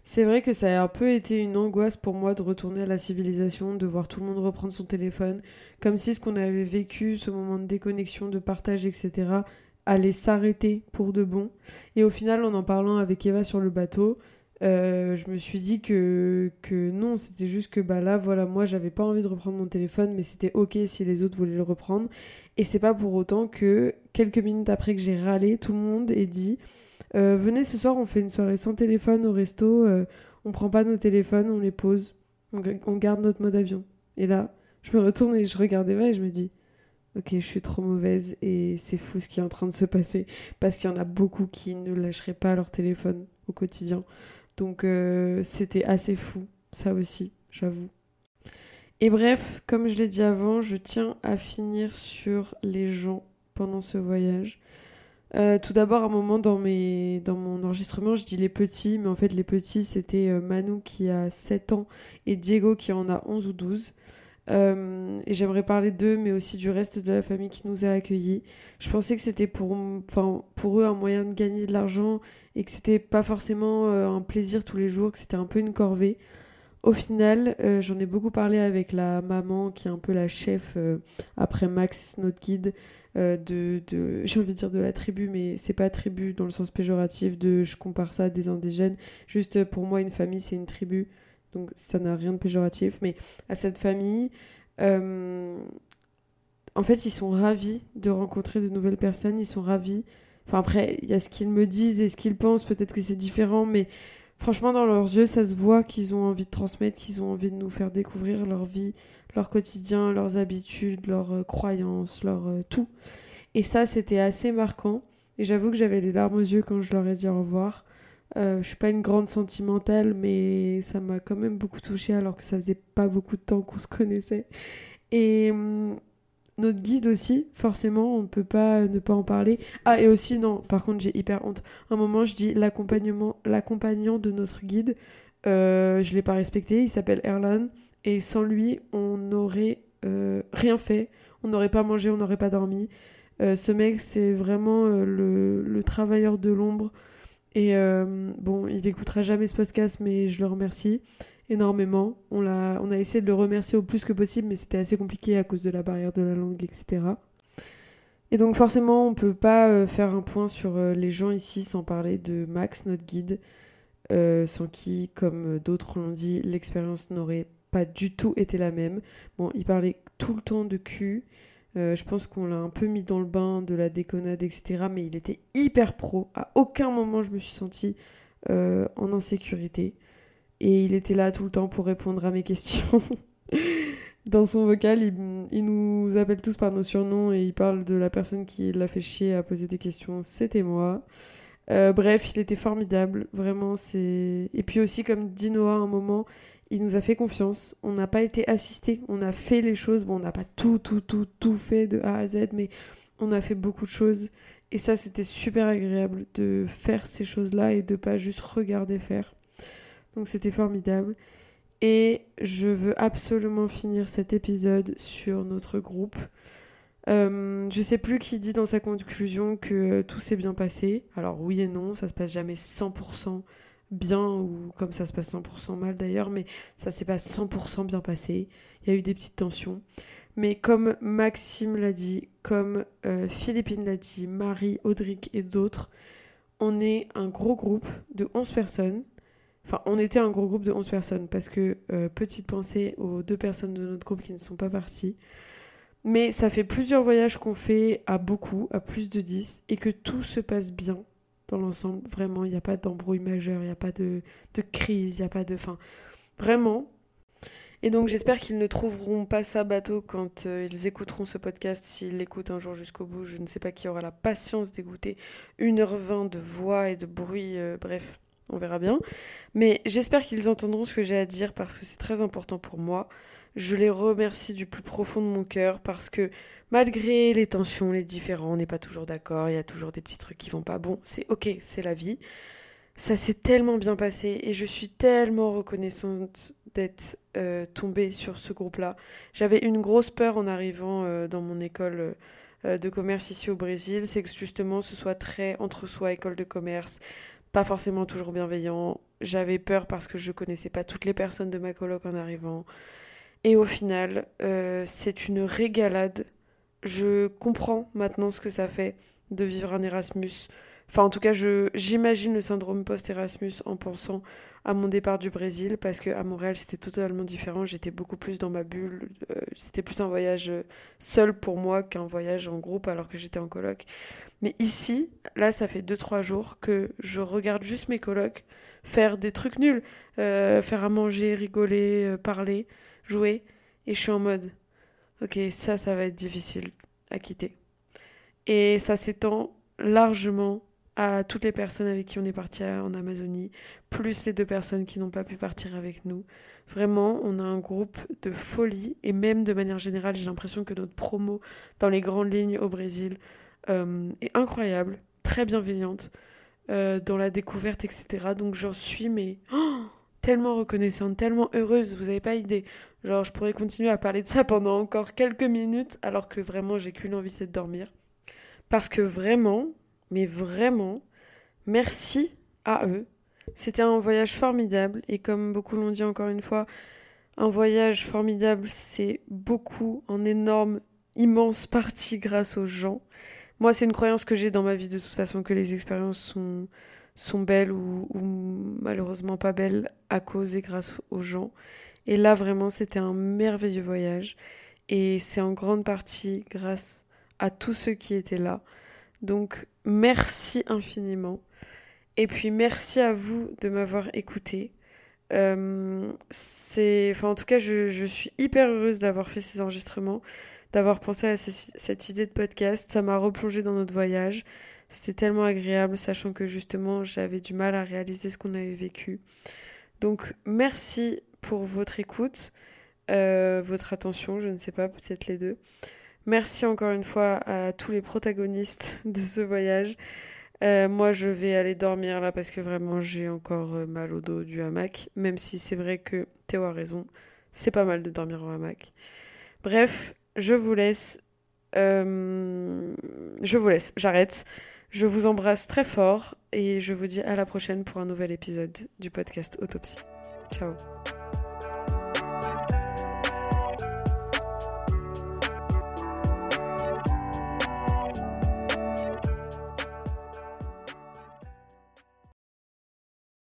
c'est vrai que ça a un peu été une angoisse pour moi de retourner à la civilisation, de voir tout le monde reprendre son téléphone, comme si ce qu'on avait vécu, ce moment de déconnexion, de partage, etc., allait s'arrêter pour de bon. Et au final, en en parlant avec Eva sur le bateau, euh, je me suis dit que, que non, c'était juste que bah là, voilà, moi j'avais pas envie de reprendre mon téléphone, mais c'était ok si les autres voulaient le reprendre. Et c'est pas pour autant que quelques minutes après que j'ai râlé, tout le monde ait dit euh, Venez ce soir, on fait une soirée sans téléphone au resto, euh, on prend pas nos téléphones, on les pose, on, on garde notre mode avion. Et là, je me retourne et je regarde Eva et je me dis Ok, je suis trop mauvaise et c'est fou ce qui est en train de se passer parce qu'il y en a beaucoup qui ne lâcheraient pas leur téléphone au quotidien. Donc euh, c'était assez fou, ça aussi, j'avoue. Et bref, comme je l'ai dit avant, je tiens à finir sur les gens pendant ce voyage. Euh, tout d'abord, un moment dans, mon enregistrement, je dis les petits, mais en fait, les petits, c'était euh, Manu qui a 7 ans et Diego qui en a 11 ou 12. Euh, et j'aimerais parler d'eux, mais aussi du reste de la famille qui nous a accueillis. Je pensais que c'était pour eux un moyen de gagner de l'argent et que c'était pas forcément euh, un plaisir tous les jours, que c'était un peu une corvée. Au final, euh, j'en ai beaucoup parlé avec la maman qui est un peu la chef après Max, notre guide. de, de j'ai envie de dire de la tribu mais c'est pas tribu dans le sens péjoratif de je compare ça à des indigènes juste pour moi une famille c'est une tribu donc ça n'a rien de péjoratif, mais à cette famille, euh, en fait, ils sont ravis de rencontrer de nouvelles personnes, ils sont ravis. Enfin, après, il y a ce qu'ils me disent et ce qu'ils pensent, peut-être que c'est différent, mais franchement, dans leurs yeux, ça se voit qu'ils ont envie de transmettre, qu'ils ont envie de nous faire découvrir leur vie, leur quotidien, leurs habitudes, leurs euh, croyances, leur euh, tout. Et ça, c'était assez marquant. Et j'avoue que j'avais les larmes aux yeux quand je leur ai dit au revoir. Euh, je suis pas une grande sentimentale, mais ça m'a quand même beaucoup touchée alors que ça faisait pas beaucoup de temps qu'on se connaissait. Et hum, notre guide aussi, forcément, on ne peut pas ne pas en parler. Ah, et aussi, non, par contre, j'ai hyper honte. Un moment, je dis l'accompagnement, l'accompagnant de notre guide, euh, je l'ai pas respecté, il s'appelle Erlan, et sans lui, on n'aurait euh, rien fait, on n'aurait pas mangé, on n'aurait pas dormi. Euh, ce mec, c'est vraiment le, le travailleur de l'ombre et bon, il n'écoutera jamais ce podcast, mais je le remercie énormément. On a, on a essayé de le remercier au plus que possible, mais c'était assez compliqué à cause de la barrière de la langue, etc. Et donc forcément, on peut pas euh, faire un point sur euh, les gens ici sans parler de Max, notre guide, sans qui, comme d'autres l'ont dit, l'expérience n'aurait pas du tout été la même. Bon, il parlait tout le temps de cul, euh, je pense qu'on l'a un peu mis dans le bain de la déconnade, etc. Mais il était hyper pro. À aucun moment je me suis sentie euh, en insécurité. Et il était là tout le temps pour répondre à mes questions. dans son vocal, il, nous appelle tous par nos surnoms et il parle de la personne qui l'a fait chier à poser des questions. C'était moi. Euh, bref, il était formidable, vraiment. C'est et puis aussi comme dit Noah à un moment, il nous a fait confiance. On n'a pas été assisté. On a fait les choses. Bon, on n'a pas tout, tout, tout, tout fait de A à Z, mais on a fait beaucoup de choses. Et ça, c'était super agréable de faire ces choses-là et de pas juste regarder faire. Donc, c'était formidable. Et je veux absolument finir cet épisode sur notre groupe. Euh, je sais plus qui dit dans sa conclusion que tout s'est bien passé. Alors oui et non, ça se passe jamais 100% bien ou comme ça se passe 100% mal d'ailleurs, mais ça s'est pas 100% bien passé. Il y a eu des petites tensions. Mais comme Maxime l'a dit, comme euh, Philippine l'a dit, Marie, Audric et d'autres, on est un gros groupe de 11 personnes. Enfin, on était un gros groupe de 11 personnes parce que, euh, petite pensée aux deux personnes de notre groupe qui ne sont pas parties. Mais ça fait plusieurs voyages qu'on fait à beaucoup, à plus de 10, et que tout se passe bien dans l'ensemble. Vraiment, il n'y a pas d'embrouille majeure, il n'y a pas de, crise, il n'y a pas de... Enfin, vraiment. Et donc j'espère qu'ils ne trouveront pas ça bateau quand euh, ils écouteront ce podcast, s'ils l'écoutent un jour jusqu'au bout. Je ne sais pas qui aura la patience d'écouter 1h20 de voix et de bruit, euh, bref, on verra bien. Mais j'espère qu'ils entendront ce que j'ai à dire parce que c'est très important pour moi. Je les remercie du plus profond de mon cœur parce que malgré les tensions, les différends, on n'est pas toujours d'accord, il y a toujours des petits trucs qui vont pas. Bon, c'est ok, c'est la vie. Ça s'est tellement bien passé et je suis tellement reconnaissante d'être euh, tombée sur ce groupe-là. J'avais une grosse peur en arrivant euh, dans mon école euh, de commerce ici au Brésil, c'est que justement ce soit très entre soi, école de commerce, pas forcément toujours bienveillant. J'avais peur parce que je connaissais pas toutes les personnes de ma coloc en arrivant. Et au final, c'est une régalade. Je comprends maintenant ce que ça fait de vivre un Erasmus Enfin, en tout cas, j'imagine le syndrome post-Erasmus en pensant à mon départ du Brésil, parce qu'à Montréal, c'était totalement différent. J'étais beaucoup plus dans ma bulle. Euh, c'était plus un voyage euh, seul pour moi qu'un voyage en groupe alors que j'étais en coloc. Mais ici, là, ça fait 2-3 jours que je regarde juste mes colocs faire des trucs nuls. Euh, faire à manger, rigoler, parler, jouer. Et je suis en mode, ok, ça, ça va être difficile à quitter. Et ça s'étend largement à toutes les personnes avec qui on est parti en Amazonie, plus les deux personnes qui n'ont pas pu partir avec nous. Vraiment, on a un groupe de folie et même de manière générale, j'ai l'impression que notre promo dans les grandes lignes au Brésil euh, est incroyable, très bienveillante euh, dans la découverte, etc. Donc j'en suis mais oh, tellement reconnaissante, tellement heureuse, vous n'avez pas idée. Genre, je pourrais continuer à parler de ça pendant encore quelques minutes alors que vraiment j'ai qu'une envie, c'est de dormir. Parce que vraiment, mais vraiment, merci à eux. C'était un voyage formidable et comme beaucoup l'ont dit encore une fois, un voyage formidable, c'est beaucoup, en énorme, immense partie grâce aux gens. Moi, c'est une croyance que j'ai dans ma vie de toute façon que les expériences sont, sont belles ou, ou malheureusement pas belles à cause et grâce aux gens. Et là, vraiment, c'était un merveilleux voyage. Et c'est en grande partie grâce à tous ceux qui étaient là. Donc merci infiniment. Et puis merci à vous de m'avoir écouté. Euh, c'est, en tout cas, je, suis hyper heureuse d'avoir fait ces enregistrements, d'avoir pensé à cette idée de podcast. Ça m'a replongé dans notre voyage. C'était tellement agréable, sachant que justement j'avais du mal à réaliser ce qu'on avait vécu. Donc merci pour votre écoute, euh, votre attention, je ne sais pas, peut-être les deux. Merci encore une fois à tous les protagonistes de ce voyage. Euh, moi, je vais aller dormir là parce que vraiment j'ai encore euh, mal au dos du hamac. Même si c'est vrai que Théo a raison, c'est pas mal de dormir en hamac. Bref, je vous laisse. Euh, je vous laisse, j'arrête. Je vous embrasse très fort et je vous dis à la prochaine pour un nouvel épisode du podcast Autopsie. Ciao.